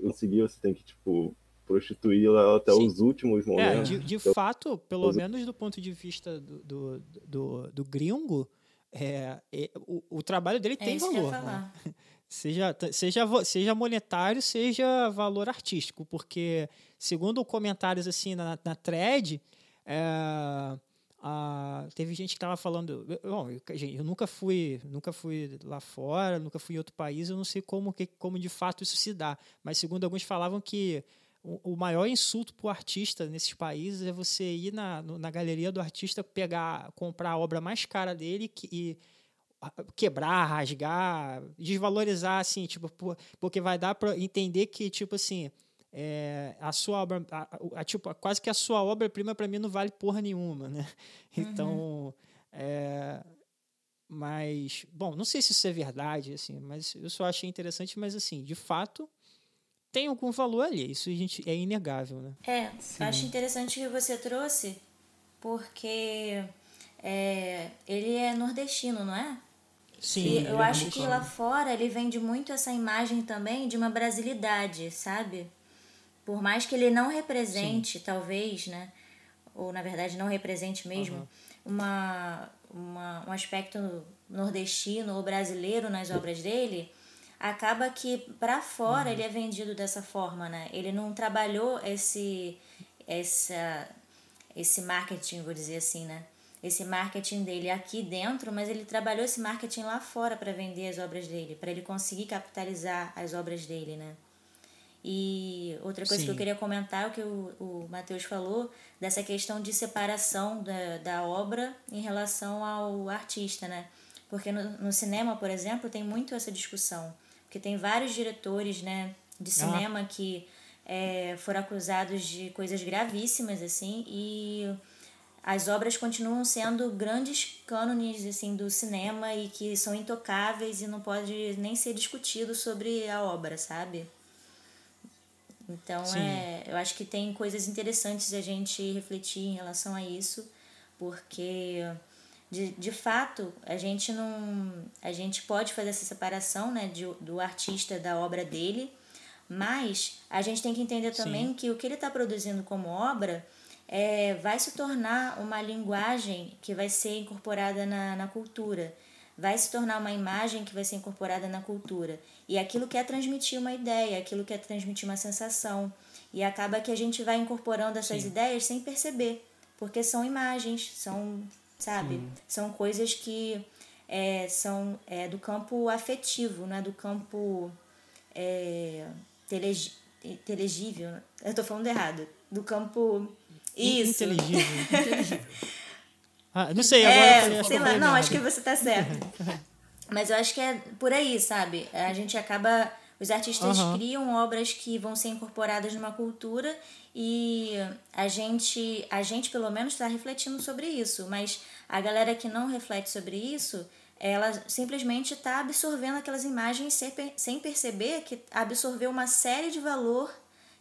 conseguir, você tem que, tipo, prostituí-la até Sim. os últimos é, momentos. É, de, de então, fato, pelo menos do ponto de vista do, do, do, do gringo, é, é, o, o, trabalho dele é tem valor. Né? Seja, seja, seja monetário, seja valor artístico, porque, segundo comentários assim na, na thread, é, a, teve gente que estava falando. Bom, eu, eu, nunca fui, nunca fui lá fora, nunca fui em outro país, eu não sei como, que, como de fato isso se dá. Mas segundo alguns falavam que o, maior insulto para o artista nesses países é você ir na, na galeria do artista, pegar, comprar a obra mais cara dele e quebrar, rasgar, desvalorizar, assim, tipo, porque vai dar para entender que, tipo assim, é, a sua obra, a, a, tipo, quase que a sua obra-prima para mim não vale porra nenhuma, né? Uhum. Então, é, mas, bom, não sei se isso é verdade, assim, mas eu só achei interessante, mas assim, de fato, tem algum valor ali, isso a gente é inegável, né? É, Sim. acho interessante que você trouxe, porque é, ele é nordestino, não é? Sim. Eu é acho que lá fora ele vende muito essa imagem também de uma brasilidade, sabe? Por mais que ele não represente, Sim. talvez, né? Ou na verdade não represente mesmo, uhum. uma, uma, um aspecto nordestino ou brasileiro nas obras dele, acaba que para fora uhum. ele é vendido dessa forma, né? Ele não trabalhou esse, essa, esse marketing, vou dizer assim, né? Esse marketing dele aqui dentro, mas ele trabalhou esse marketing lá fora para vender as obras dele, para ele conseguir capitalizar as obras dele, né? E outra coisa Sim. que eu queria comentar, o que o, o Matheus falou, dessa questão de separação da, da obra em relação ao artista, né? Porque no, no cinema, por exemplo, tem muito essa discussão. Porque tem vários diretores, né, de ah. cinema ah. que é, foram acusados de coisas gravíssimas, assim, e as obras continuam sendo grandes cânones assim do cinema e que são intocáveis e não pode nem ser discutido sobre a obra, sabe? Então, é, eu acho que tem coisas interessantes a gente refletir em relação a isso, porque de, de fato, a gente não a gente pode fazer essa separação, né, de, do artista da obra dele, mas a gente tem que entender também Sim. que o que ele está produzindo como obra é, vai se tornar uma linguagem que vai ser incorporada na, na cultura, vai se tornar uma imagem que vai ser incorporada na cultura. E aquilo quer transmitir uma ideia, aquilo quer transmitir uma sensação. E acaba que a gente vai incorporando essas Sim. ideias sem perceber, porque são imagens, são, sabe, Sim. são coisas que é, são é, do campo afetivo, não é do campo é, telegi telegível. Eu tô falando errado. Do campo isso. Inteligível. Inteligível. Ah, não sei, agora é, eu falei, sei lá, não, acho que você tá certo. Mas eu acho que é por aí, sabe? A gente acaba. Os artistas uhum. criam obras que vão ser incorporadas numa cultura e a gente, a gente pelo menos, está refletindo sobre isso. Mas a galera que não reflete sobre isso, ela simplesmente está absorvendo aquelas imagens sem perceber que absorveu uma série de valor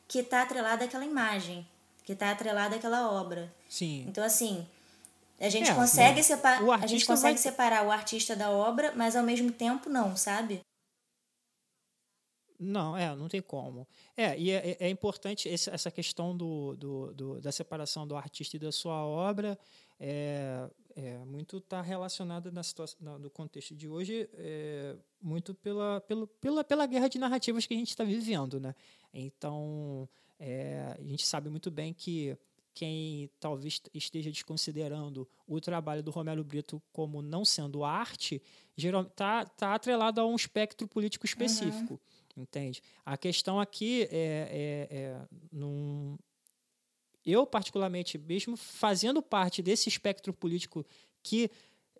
que está atrelada àquela imagem que está atrelada àquela obra. Sim. Então, assim, a gente é, consegue, separar a gente consegue vai... separar o artista da obra, mas ao mesmo tempo não, sabe? Não, é, não tem como. É, e é, é importante esse, essa questão do, do, do, da separação do artista e da sua obra. É, é muito está relacionada na situação, no contexto de hoje, é, muito pela, pela, pela, pela guerra de narrativas que a gente está vivendo, né? Então, é, a gente sabe muito bem que quem talvez esteja desconsiderando o trabalho do Romero Brito como não sendo arte, está tá atrelado a um espectro político específico. Uhum. Entende? A questão aqui é, é, é num, eu, particularmente, mesmo fazendo parte desse espectro político que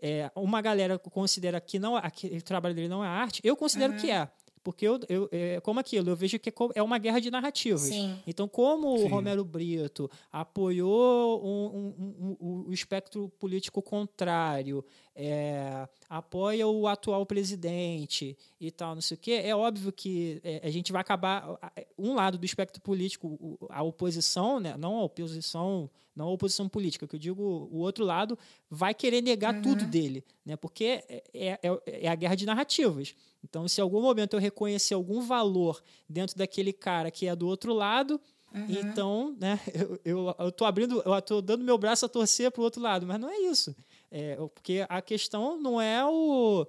é, uma galera considera que não que o trabalho dele não é arte, eu considero uhum. que é. Porque eu, eu é, como aquilo, eu vejo que é uma guerra de narrativas. Sim. Então, como Sim. o Romero Brito apoiou um, um, um, o espectro político contrário, é, apoia o atual presidente e tal, não sei o quê, é óbvio que é, a gente vai acabar. Um lado do espectro político, a oposição, né, não a oposição não a oposição política, que eu digo o outro lado vai querer negar Uhum. tudo dele, né? Porque é, é, é a guerra de narrativas. Então, se em algum momento eu reconhecer algum valor dentro daquele cara que é do outro lado, Uhum. então, né, eu, eu, eu tô abrindo, eu tô dando meu braço a torcer pro outro lado, mas não é isso. É, porque a questão não é o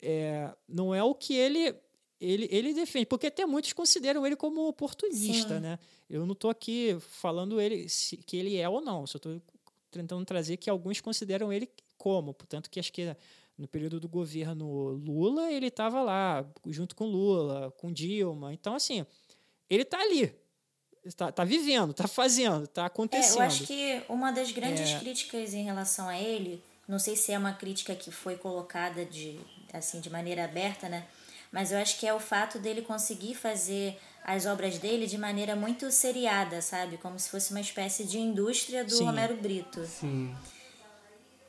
é, não é o que ele, ele ele defende, porque até muitos consideram ele como oportunista, Sim. né? Eu não estou aqui falando ele se, que ele é ou não, só estou tentando trazer que alguns consideram ele como, portanto que acho que no período do governo Lula ele estava lá junto com Lula, com Dilma, então assim ele está ali, está tá vivendo, está fazendo, está É, acontecendo. eu acho que uma das grandes É. críticas em relação a ele, não sei se é uma crítica que foi colocada de assim de maneira aberta, né? Mas eu acho que é o fato dele conseguir fazer as obras dele de maneira muito seriada, sabe? Como se fosse uma espécie de indústria do Sim. Romero Brito. Sim.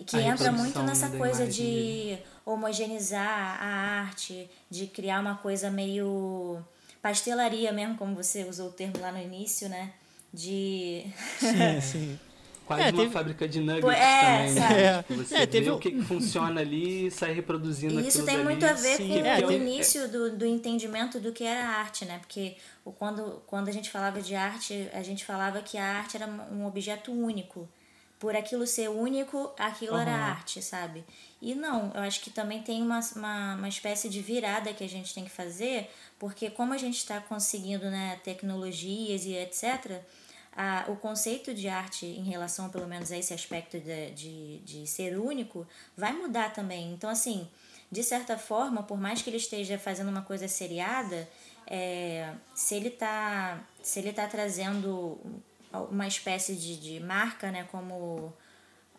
Que A entra muito nessa coisa de homogeneizar a arte, de criar uma coisa meio pastelaria mesmo, como você usou o termo lá no início, né? De Sim, sim. Quase É, uma teve- fábrica de nuggets é, também, né? É. Tipo, Você É, teve vê um- o que que funciona ali e sai reproduzindo E isso tem dali. muito a ver Sim, com é, o tem- início do, do entendimento do que era arte, né? Porque o, quando, quando a gente falava de arte, a gente falava que a arte era um objeto único. Por aquilo ser único, aquilo era Aham. arte, sabe? E não, eu acho que também tem uma, uma, uma espécie de virada que a gente tem que fazer, porque como a gente está conseguindo né, tecnologias e etc., a, o conceito de arte em relação, pelo menos, a esse aspecto de, de, de ser único, vai mudar também. Então, assim, de certa forma, por mais que ele esteja fazendo uma coisa seriada, é, se ele está se ele tá trazendo uma espécie de, de marca, né, como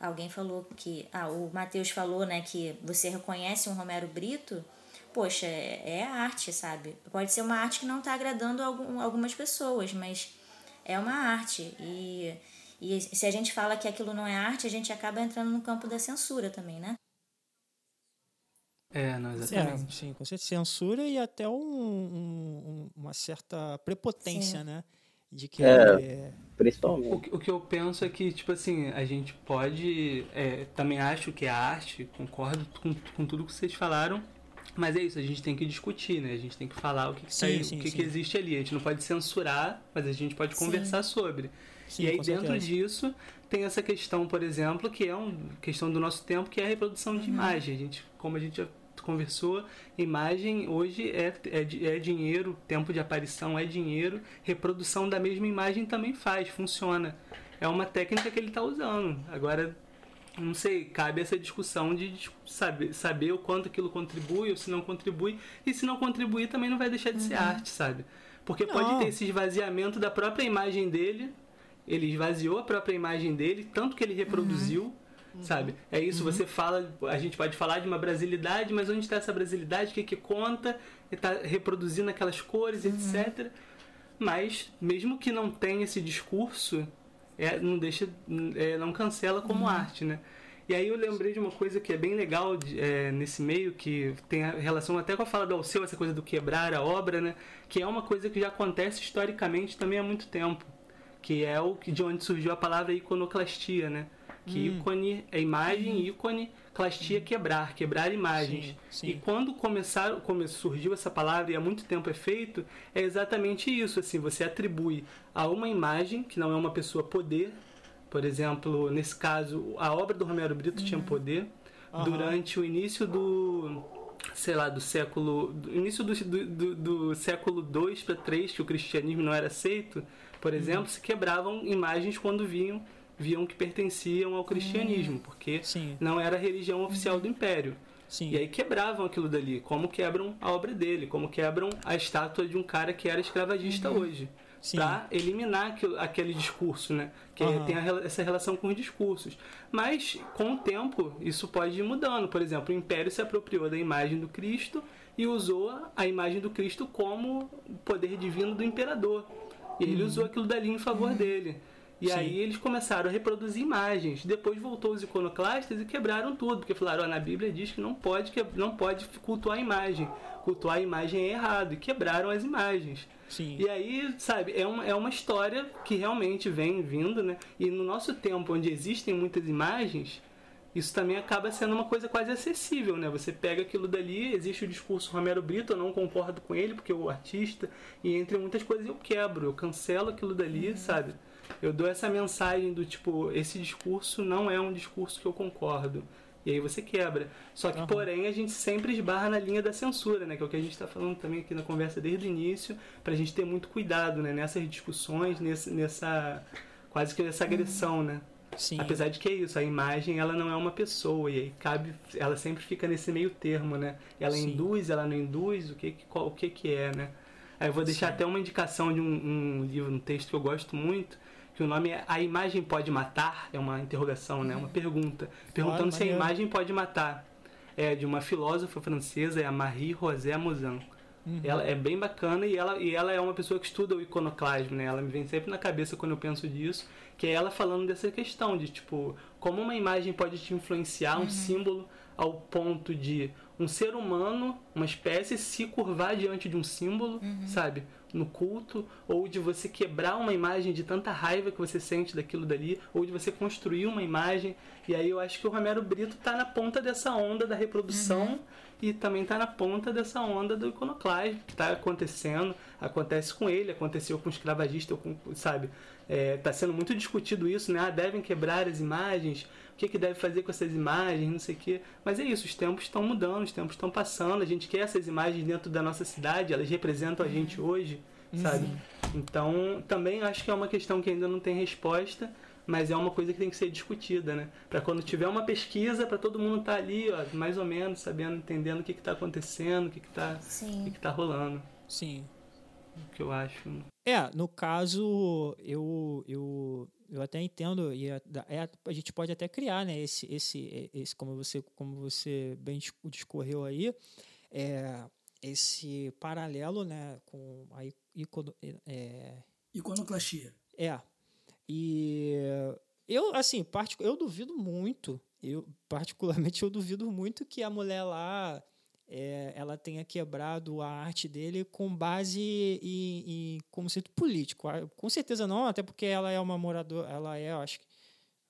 alguém falou que ah, o Matheus falou, né, que você reconhece um Romero Brito, poxa, é, é arte, sabe? Pode ser uma arte que não está agradando algum, algumas pessoas, mas é uma arte e e se a gente fala que aquilo não é arte, a gente acaba entrando no campo da censura também, né? É, não, É, exatamente. sim, com certeza. Censura e até um- um- um- uma certa prepotência, Sim. né? De que. É. O, Principalmente. que- o que eu penso é que, tipo assim, a gente pode. é, também acho que é arte, concordo com, com tudo que vocês falaram. Mas é isso, a gente tem que discutir, né? A gente tem que falar o que, que, tá Sim, aí, sim, o que, que existe ali. A gente não pode censurar, mas a gente pode Sim. conversar sobre. Sim, e aí dentro disso tem essa questão, por exemplo, que é uma questão do nosso tempo, que é a reprodução de imagem. A gente, como a gente já conversou, imagem hoje é, é, é dinheiro, tempo de aparição é dinheiro, reprodução da mesma imagem também faz, funciona. É uma técnica que ele está usando. Agora, não sei, cabe essa discussão de saber, saber o quanto aquilo contribui ou se não contribui. E se não contribuir, também não vai deixar de ser arte, sabe? Porque pode Não. ter esse esvaziamento da própria imagem dele. Ele esvaziou a própria imagem dele, tanto que ele reproduziu, sabe? É isso, você fala, a gente pode falar de uma brasilidade, mas onde está essa brasilidade? O que, que conta? Ele está reproduzindo aquelas cores, etc. Mas, mesmo que não tenha esse discurso, é, não deixa, é, não cancela como arte, né? E aí eu lembrei de uma coisa que é bem legal de- é, nesse meio, que tem a relação até com a fala do Alceu, essa coisa do quebrar a obra, né? Que é uma coisa que já acontece historicamente também há muito tempo. Que é o que de onde surgiu a palavra iconoclastia, né? Que ícone é imagem, ícone, clastia quebrar, quebrar imagens. Sim, sim. E quando começaram, come, surgiu essa palavra e há muito tempo é feito, é exatamente isso, assim, você atribui a uma imagem, que não é uma pessoa poder, por exemplo, nesse caso, a obra do Romero Brito tinha poder, Aham. durante o início do, sei lá, do século, do início do, do, do- século 2 para 3, que o cristianismo não era aceito, por exemplo, se quebravam imagens quando viam, viam que pertenciam ao cristianismo, porque Sim. não era a religião oficial do império. Sim. E aí quebravam aquilo dali, como quebram a obra dele, como quebram a estátua de um cara que era escravagista hoje. Uhum. Sim. Pra eliminar aquilo- aquele discurso, né? Que Aham. tem a essa relação com os discursos. Mas, com o tempo, isso pode ir mudando. Por exemplo, o Império se apropriou da imagem do Cristo e usou a imagem do Cristo como poder divino do imperador. E Uhum. ele usou aquilo dali em favor dele. E Sim. aí eles começaram a reproduzir imagens. Depois voltou os iconoclastas e quebraram tudo, porque falaram, oh, na Bíblia diz que não pode, que não pode cultuar a imagem. Cultuar a imagem é errado. E quebraram as imagens. Sim. E aí, sabe, é uma, é uma história que realmente vem vindo, né? E no nosso tempo, onde existem muitas imagens, isso também acaba sendo uma coisa quase acessível, né? Você pega aquilo dali, existe o discurso Romero Brito, eu não concordo com ele, porque o artista, e entre muitas coisas eu quebro, eu cancelo aquilo dali, uhum. sabe? Eu dou essa mensagem do tipo, esse discurso não é um discurso que eu concordo. E aí você quebra. Só que, uhum. porém, a gente sempre esbarra na linha da censura, né? Que é o que a gente está falando também aqui na conversa desde o início, para a gente ter muito cuidado, né? Nessas discussões, nesse, nessa quase que nessa agressão, né? Sim. Apesar de que é isso, a imagem ela não é uma pessoa e aí cabe, ela sempre fica nesse meio termo, né? Ela Sim. induz, ela não induz, o que qual, o que que é, né? Aí eu vou deixar Sim. até uma indicação de um, um livro, um texto que eu gosto muito, que o nome é A Imagem Pode Matar? É uma interrogação, né? Uma pergunta. Perguntando se a imagem pode matar. É de uma filósofa francesa, é a Marie Rosé Mouzin. Uhum. Ela é bem bacana e ela, e ela é uma pessoa que estuda o iconoclasmo, né? Ela me vem sempre na cabeça quando eu penso disso, que é ela falando dessa questão de, tipo, como uma imagem pode te influenciar, um uhum. símbolo, ao ponto de um ser humano, uma espécie, se curvar diante de um símbolo, uhum. sabe? No culto, ou de você quebrar uma imagem de tanta raiva que você sente daquilo dali, ou de você construir uma imagem. E aí eu acho que o Romero Brito está na ponta dessa onda da reprodução uhum. e também está na ponta dessa onda do iconoclasmo que está acontecendo, acontece com ele, aconteceu com o escravagista, com, sabe? Está é, tá sendo muito discutido isso, né? Ah, devem quebrar as imagens, que, que deve fazer com essas imagens, não sei o quê. Mas é isso, os tempos estão mudando, os tempos estão passando, a gente quer essas imagens dentro da nossa cidade, elas representam a gente hoje, sabe? Uhum. Então, também acho que é uma questão que ainda não tem resposta, mas é uma coisa que tem que ser discutida, né? Para quando tiver uma pesquisa, para todo mundo estar tá ali, ó, mais ou menos, sabendo, entendendo o que está acontecendo, o que está que que tá rolando. Sim. O que eu acho. É, no caso, eu, eu, eu até entendo, e é, é, a gente pode até criar, né, esse, esse, esse como, você, como você bem discorreu aí, é, esse paralelo, né, com a icono, é, iconoclastia. É, e eu, assim, eu duvido muito, eu particularmente eu duvido muito que a mulher lá é, ela tenha quebrado a arte dele com base em, em conceito político. Com certeza não, até porque ela é uma moradora, ela é, acho que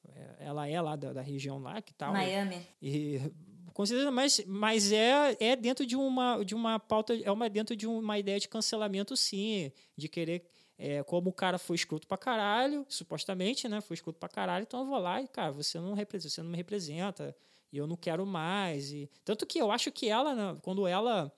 é, ela é lá da, da região lá que tal. Miami. E, com certeza, mas, mas é, é dentro de uma, de uma pauta, é uma dentro de uma ideia de cancelamento, sim, de querer é, como o cara foi escroto pra caralho, supostamente, né? Foi escroto pra caralho, então eu vou lá e, cara, você não, representa, você não me representa, e eu não quero mais. E tanto que eu acho que ela, né, quando ela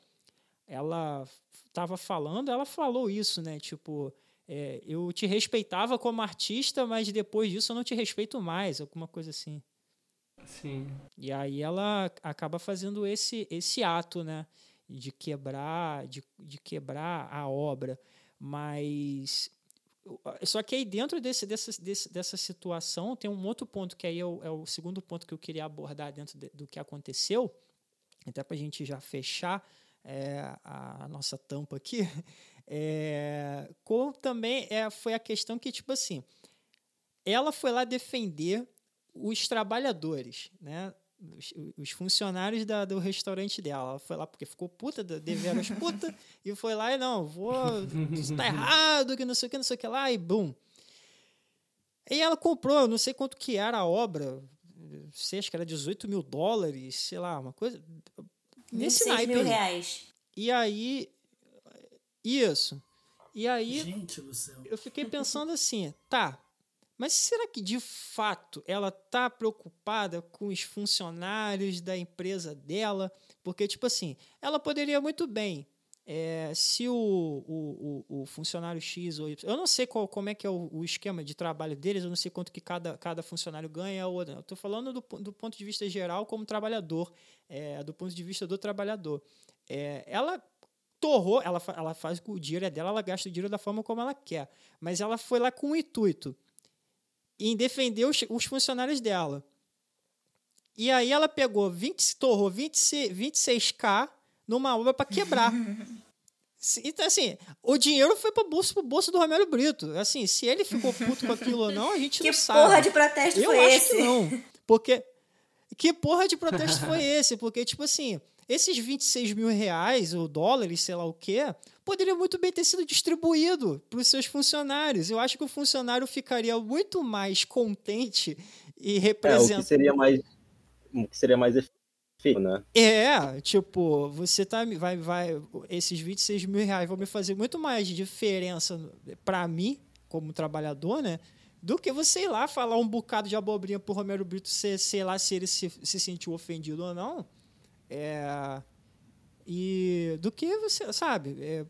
ela estava falando, ela falou isso, né? Tipo, é, eu te respeitava como artista, mas depois disso eu não te respeito mais, alguma coisa assim. Sim. E aí ela acaba fazendo esse esse ato, né? De quebrar, de, de quebrar a obra. Mas só que aí dentro desse, dessa, desse, dessa situação tem um outro ponto que aí é o, é o segundo ponto que eu queria abordar dentro de, do que aconteceu, até para a gente já fechar é, a, nossa tampa aqui, é, como também é, foi a questão que, tipo assim, ela foi lá defender os trabalhos, né? Os, os funcionários da, do restaurante dela. Ela foi lá porque ficou puta, deveras puta, e foi lá e não, vou. Isso tá errado, que não sei o que, não sei o que lá, e bum. E ela comprou, não sei quanto que era a obra, sei, acho que era 18 mil dólares, sei lá, uma coisa. Nesse naipe. mil reais. E aí. Isso. E aí. Gente do céu. Eu fiquei pensando assim, tá, mas será que de fato ela está preocupada com os funcionários da empresa dela? Porque, tipo assim, ela poderia muito bem. É, se o, o, o, funcionário X ou Y. Eu não sei qual, como é que é o, o, esquema de trabalho deles, eu não sei quanto que cada, cada funcionário ganha. Ou, eu estou falando do, do ponto de vista geral como trabalhador, é, do ponto de vista do trabalhador. É, ela torrou, ela, ela faz o dinheiro é dela, ela gasta o dinheiro da forma como ela quer. Mas ela foi lá com o intuito em defender os, os funcionários dela. E aí ela pegou 20, torrou 20, 26k numa obra para quebrar. Então, assim, o dinheiro foi pro bolso, pro bolso do Romero Brito. Assim, se ele ficou puto com aquilo ou não, a gente que não sabe. Que porra de protesto Eu foi acho esse? Que não. Porque. Que porra de protesto foi esse? Porque, tipo assim, esses 26 mil reais, ou dólares, sei lá o quê, poderia muito bem ter sido distribuído para os seus funcionários. Eu acho que o funcionário ficaria muito mais contente e representando. É, o que seria mais, o que seria mais efetivo, né? É, tipo, você tá. Vai, vai, esses 26 mil reais vão me fazer muito mais diferença para mim, como trabalhador, né? Do que você ir lá falar um bocado de abobrinha pro Romero Brito, sei, sei lá se ele se, se sentiu ofendido ou não. É, e do que você, sabe? É,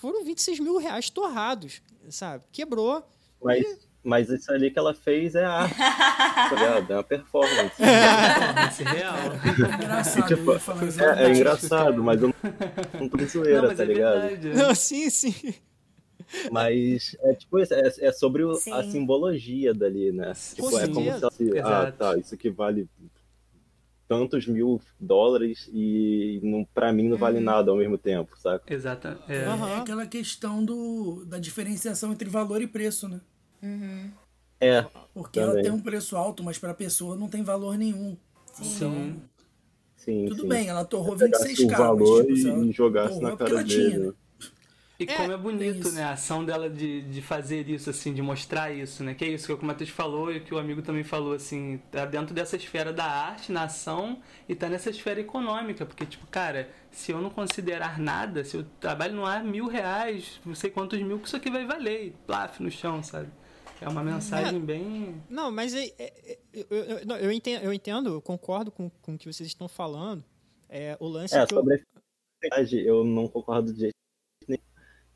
foram 26 mil reais torrados, sabe? Quebrou. Mas, e... mas isso ali que ela fez é arte, tá ligado? É uma performance. performance real. É engraçado, tipo, é, é, engraçado, mas eu não, não tô de zoeira, não, tá é ligado? Verdade, não, sim, sim. Mas é tipo isso, é, é sobre o, a simbologia dali, né? Tipo, é como se ela se, ah, tá, isso aqui vale tantos mil dólares e não, pra mim não vale uhum. nada ao mesmo tempo, saca? Exato. É. Uhum. é aquela questão do, da diferenciação entre valor e preço, né? Uhum. É. Porque também. ela tem um preço alto, mas pra pessoa não tem valor nenhum. Sim. Então, sim, tudo sim. bem, ela torrou 26k. o valor tipo, e jogasse na cara dele. Tinha, né? E É, como é bonito, né? A ação dela de, de fazer isso, assim, de mostrar isso, né? Que é isso que o Matheus falou e que o amigo também falou, assim, tá dentro dessa esfera da arte, na ação, e tá nessa esfera econômica. Porque, tipo, cara, se eu não considerar nada, se eu trabalho no ar mil reais, não sei quantos mil que isso aqui vai valer, e plaf no chão, sabe? É uma mensagem bem. Não, mas é, é, é, eu, eu, eu, eu, entendo, eu entendo, eu concordo com, com o que vocês estão falando. É, o lance É, que sobre a verdade, eu não concordo de jeito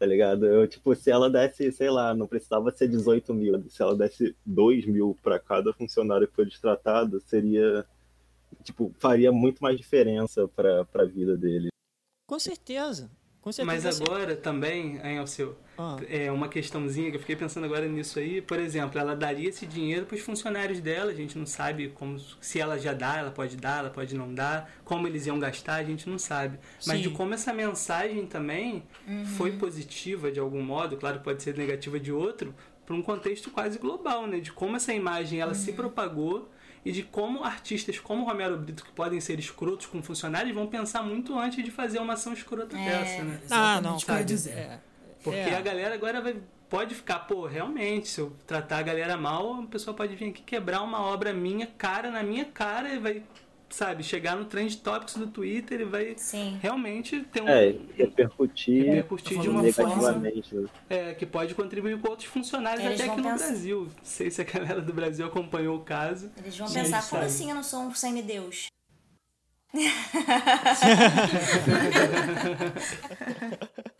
tá ligado? Eu, tipo, se ela desse, sei lá, não precisava ser 18 mil, se ela desse 2 mil pra cada funcionário que foi destratado, seria, tipo, faria muito mais diferença pra, pra vida dele. Com certeza. Com certeza Mas agora também, hein, Alceu, ah, é uma questãozinha que eu fiquei pensando agora nisso aí. Por exemplo, ela daria esse dinheiro para os funcionários dela. A gente não sabe como, se ela já dá, ela pode dar, ela pode não dar. Como eles iam gastar, a gente não sabe. Mas Sim. de como essa mensagem também Uhum. foi positiva de algum modo, claro, pode ser negativa de outro, para um contexto quase global, né? De como essa imagem ela Uhum. se propagou e de como artistas como Romero Brito, que podem ser escrotos com funcionários, vão pensar muito antes de fazer uma ação escrota É. dessa, né? Ah, não, cara. dizer. É, Porque é. a galera agora vai, pode ficar, pô, realmente, se eu tratar a galera mal, a pessoa pode vir aqui quebrar uma obra minha, cara na minha cara, e vai, sabe, chegar no Trend Topics do Twitter e vai Sim. realmente ter um. É, repercutir repercutir de uma forma negativamente. né? é, que pode contribuir com outros funcionários Eles até aqui no pensar- Brasil. Não sei se a galera do Brasil acompanhou o caso. Eles vão pensar, sabe. como assim eu não sou um semideus?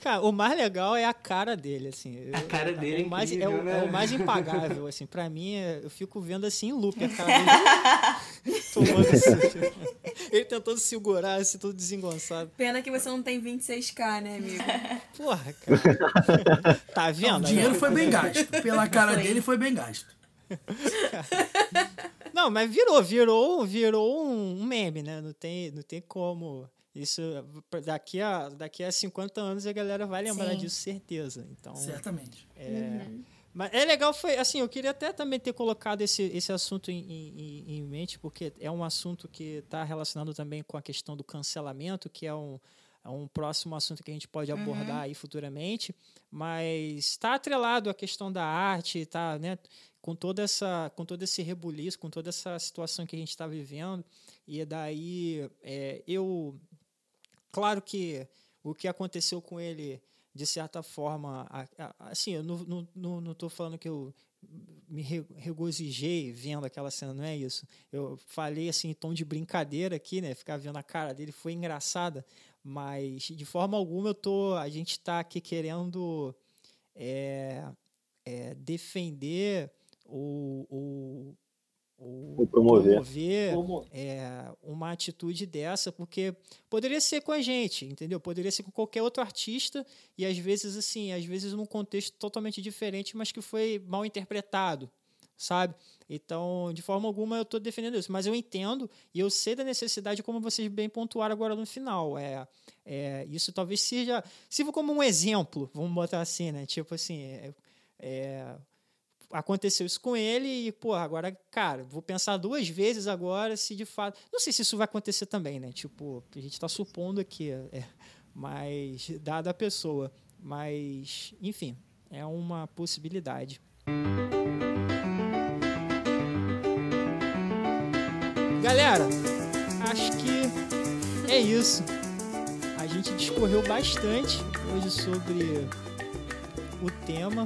Cara, o mais legal é a cara dele, assim. A cara dele é o mais, é, o, né? é o mais impagável, assim. Pra mim, é- eu fico vendo assim em loop a cara dele. Tomando assim. Ele tentando segurar, assim, todo desengonçado. Pena que você não tem 26k, né, amigo? Porra, cara. Tá vendo? O aí, dinheiro foi bem gasto. Pela cara Foi. dele foi bem gasto. Não, mas virou, virou, virou um meme, né? Não tem, não tem como. Isso, daqui a, daqui a 50 anos a galera vai lembrar Sim. disso, certeza. Então, Certamente. É, Mas é legal, foi assim, eu queria até também ter colocado esse, esse assunto em, em, em mente, porque é um assunto que está relacionado também com a questão do cancelamento, que é um, é um próximo assunto que a gente pode abordar aí futuramente, mas está atrelado à questão da arte, tá, né, com toda essa, com todo esse rebuliço, com toda essa situação que a gente está vivendo, e daí é, eu, claro que o que aconteceu com ele de certa forma, assim, eu não, tô falando que eu me re- regozijei vendo aquela cena, não é isso. Eu falei assim em tom de brincadeira aqui, né? Ficar vendo a cara dele foi engraçada, mas de forma alguma eu tô, a gente está aqui querendo é, é, defender o, o, o Ou promover. promover é, uma atitude dessa, porque poderia ser com a gente, entendeu? Poderia ser com qualquer outro artista e às vezes assim, às vezes num contexto totalmente diferente, mas que foi mal interpretado, sabe? Então, de forma alguma, eu estou defendendo isso. Mas eu entendo e eu sei da necessidade, como vocês bem pontuaram agora no final. É, é, isso talvez seja. Sirva como um exemplo, vamos botar assim, né? Tipo assim. É, é, aconteceu isso com ele e, pô, agora, cara, vou pensar duas vezes agora se de fato. Não sei se isso vai acontecer também, né? Tipo, a gente está supondo aqui, é, mas dada a pessoa. Mas, enfim, é uma possibilidade. Galera, acho que é isso. A gente discorreu bastante hoje sobre o tema.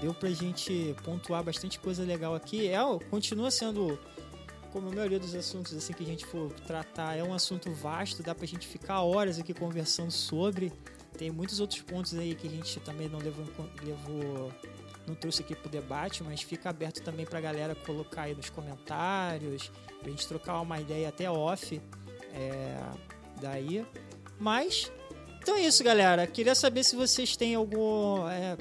Deu pra gente pontuar bastante coisa legal aqui. É, continua sendo, como a maioria dos assuntos assim que a gente for tratar, é um assunto vasto, dá pra gente ficar horas aqui conversando sobre. Tem muitos outros pontos aí que a gente também não levou, levou não trouxe aqui pro debate, mas fica aberto também pra galera colocar aí nos comentários, pra gente trocar uma ideia até off é, daí. Mas, então é isso, galera. Queria saber se vocês têm algum. É,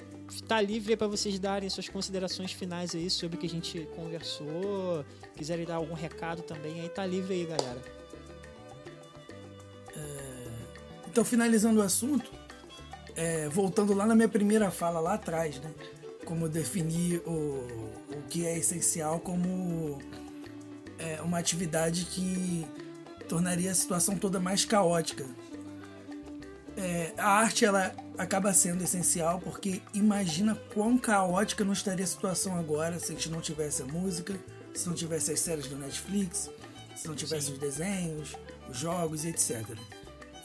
tá livre para vocês darem suas considerações finais aí sobre o que a gente conversou. Quiserem dar algum recado também, aí tá livre aí, galera. É, então, finalizando o assunto, é, voltando lá na minha primeira fala lá atrás, né? como definir o, o que é essencial como é, uma atividade que tornaria a situação toda mais caótica. É, a arte ela acaba sendo essencial porque imagina quão caótica não estaria a situação agora se a gente não tivesse a música, se não tivesse as séries do Netflix, se não tivesse Sim. os desenhos, os jogos e etc.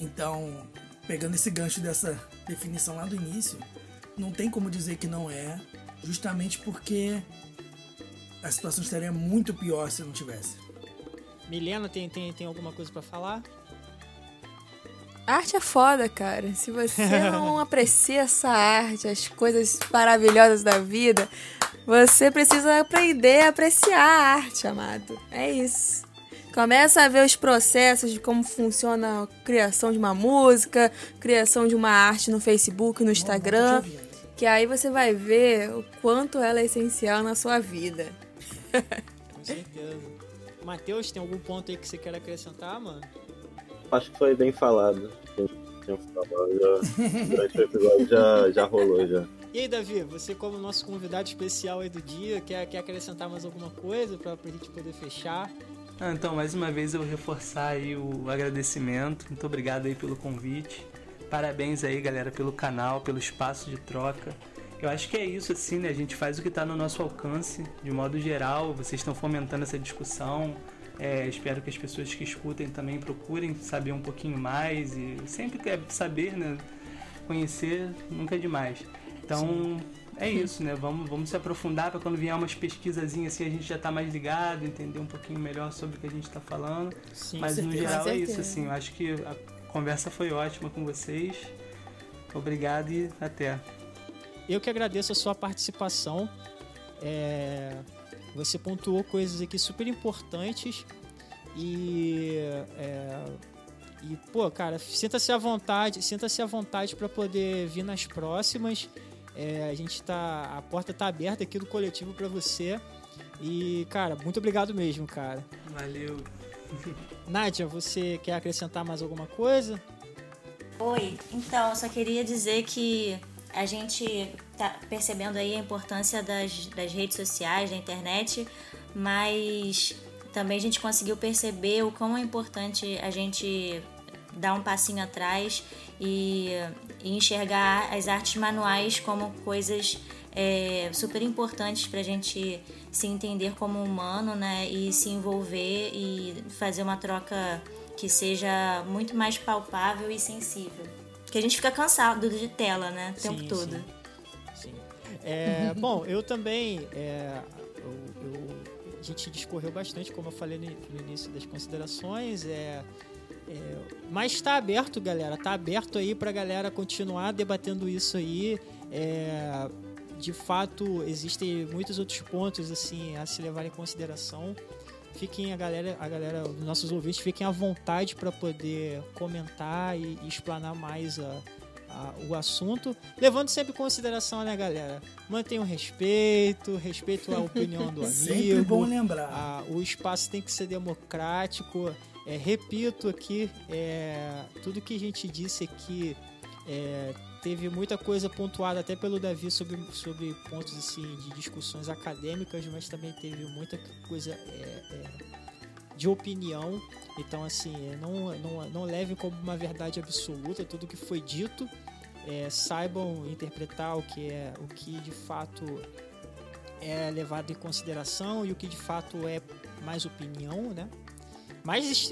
Então, pegando esse gancho dessa definição lá do início, não tem como dizer que não é, justamente porque a situação estaria muito pior se não tivesse. Milena, tem, tem, tem alguma coisa para falar? Arte é foda, cara. Se você não aprecia essa arte, as coisas maravilhosas da vida, você precisa aprender a apreciar a arte, amado. É isso. Começa a ver os processos de como funciona a criação de uma música, criação de uma arte no Facebook, no Instagram. Que aí você vai ver o quanto ela é essencial na sua vida. Com certeza. Matheus, tem algum ponto aí que você quer acrescentar, mano? Acho que foi bem falado. Já, durante o episódio já, já rolou já. E aí, Davi, você como nosso convidado especial aí do dia, quer, quer acrescentar mais alguma coisa para a gente poder fechar? Ah, então, mais uma vez eu vou reforçar aí o agradecimento. Muito obrigado aí pelo convite. Parabéns aí, galera, pelo canal, pelo espaço de troca. Eu acho que é isso, assim, né? A gente faz o que está no nosso alcance, de modo geral. Vocês estão fomentando essa discussão. É, espero que as pessoas que escutem também procurem saber um pouquinho mais e sempre quer saber, né? Conhecer nunca é demais. Então, Sim. é isso, né? Vamos, vamos se aprofundar para quando vier umas pesquisazinhas assim a gente já tá mais ligado, entender um pouquinho melhor sobre o que a gente está falando. Sim, Mas no geral é isso, assim. Eu acho que a conversa foi ótima com vocês. Obrigado e até. Eu que agradeço a sua participação. É... Você pontuou coisas aqui super importantes e. É... E, pô, cara, sinta-se à vontade, sinta-se à vontade para poder vir nas próximas. É, a gente tá. A porta tá aberta aqui do coletivo para você. E, cara, muito obrigado mesmo, cara. Valeu. Nádia, você quer acrescentar mais alguma coisa? Oi, então, eu só queria dizer que a gente tá percebendo aí a importância das, das redes sociais, da internet, mas também a gente conseguiu perceber o quão é importante a gente dar um passinho atrás e, e enxergar as artes manuais como coisas é, super importantes para a gente se entender como humano, né? E se envolver e fazer uma troca que seja muito mais palpável e sensível. Porque a gente fica cansado de tela, né? O sim, tempo todo. Sim. sim. É, bom, eu também. É, eu, eu, a gente discorreu bastante, como eu falei no, no início das considerações. É, é, mas está aberto, galera. Está aberto aí para a galera continuar debatendo isso aí. É, de fato, existem muitos outros pontos assim a se levar em consideração. Fiquem a galera, a galera, os nossos ouvintes, fiquem à vontade para poder comentar e, e explanar mais a, a, o assunto, levando sempre em consideração, né, galera? Mantenha o respeito, respeito à opinião do amigo. Sempre bom lembrar. A, o espaço tem que ser democrático. É, repito aqui, é, tudo que a gente disse aqui é, teve muita coisa pontuada até pelo Davi sobre, sobre pontos assim, de discussões acadêmicas, mas também teve muita coisa é, é, de opinião. Então, assim, é, não, não, não leve como uma verdade absoluta tudo que foi dito. É, saibam interpretar o que é o que de fato é levado em consideração e o que de fato é mais opinião, né? Mas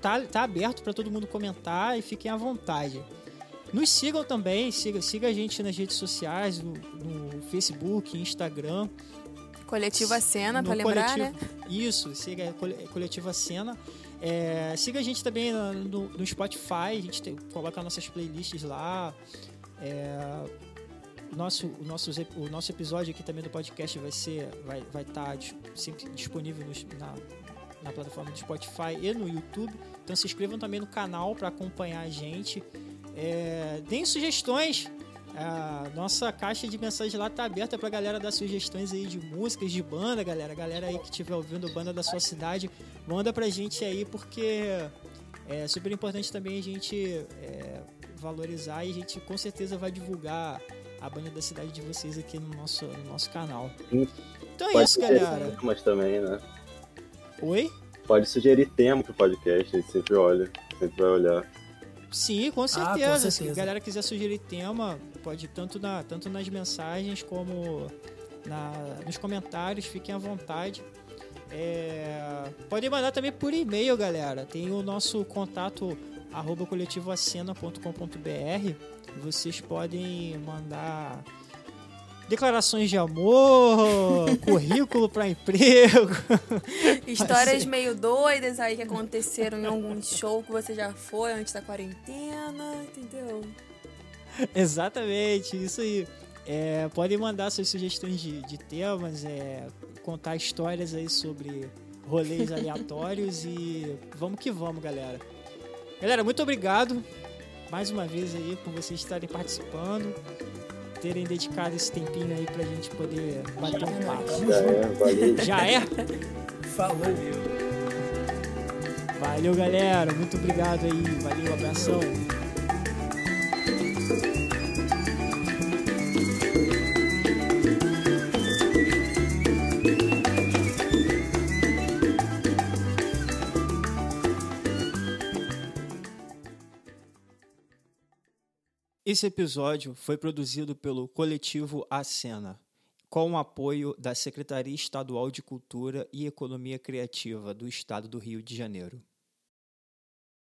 tá, tá aberto para todo mundo comentar e fiquem à vontade. Nos sigam também, siga, siga a gente nas redes sociais, no, no Facebook, Instagram. Coletiva Cena, para lembrar, coletivo, né? Isso, siga Coletiva Cena. É, siga a gente também no, no Spotify, a gente tem, coloca nossas playlists lá. É, nosso, o, nosso, o nosso episódio aqui também do podcast vai ser vai vai estar tá sempre disponível no, na, na plataforma do Spotify e no YouTube. Então se inscrevam também no canal para acompanhar a gente. É, deem sugestões. A nossa caixa de mensagens lá tá aberta pra galera dar sugestões aí de músicas, de banda, galera. Galera aí que estiver ouvindo banda da sua cidade, manda pra gente aí, porque é super importante também a gente é, valorizar e a gente com certeza vai divulgar a banda da cidade de vocês aqui no nosso, no nosso canal. Então é Pode isso, galera. Também, né? Oi? Pode sugerir tema pro podcast, a gente sempre olha, sempre vai olhar. Sim, com certeza. Ah, com Se certeza. a galera quiser sugerir tema, pode tanto, na, tanto nas mensagens como na, nos comentários, fiquem à vontade. É, podem mandar também por e-mail, galera. Tem o nosso contato arroba coletivoacena.com.br. Vocês podem mandar declarações de amor, currículo para emprego. Histórias meio doidas aí que aconteceram em algum show que você já foi antes da quarentena, entendeu? Exatamente, isso aí. É, podem mandar suas sugestões de, de temas, é, contar histórias aí sobre rolês aleatórios e vamos que vamos, galera. Galera, muito obrigado mais uma vez aí por vocês estarem participando, terem dedicado esse tempinho aí pra gente poder bater um papo. Já é, valeu. Já é? Falou. Valeu, galera. Muito obrigado aí. Valeu, abração. Esse episódio foi produzido pelo coletivo A Cena, com o apoio da Secretaria Estadual de Cultura e Economia Criativa do Estado do Rio de Janeiro.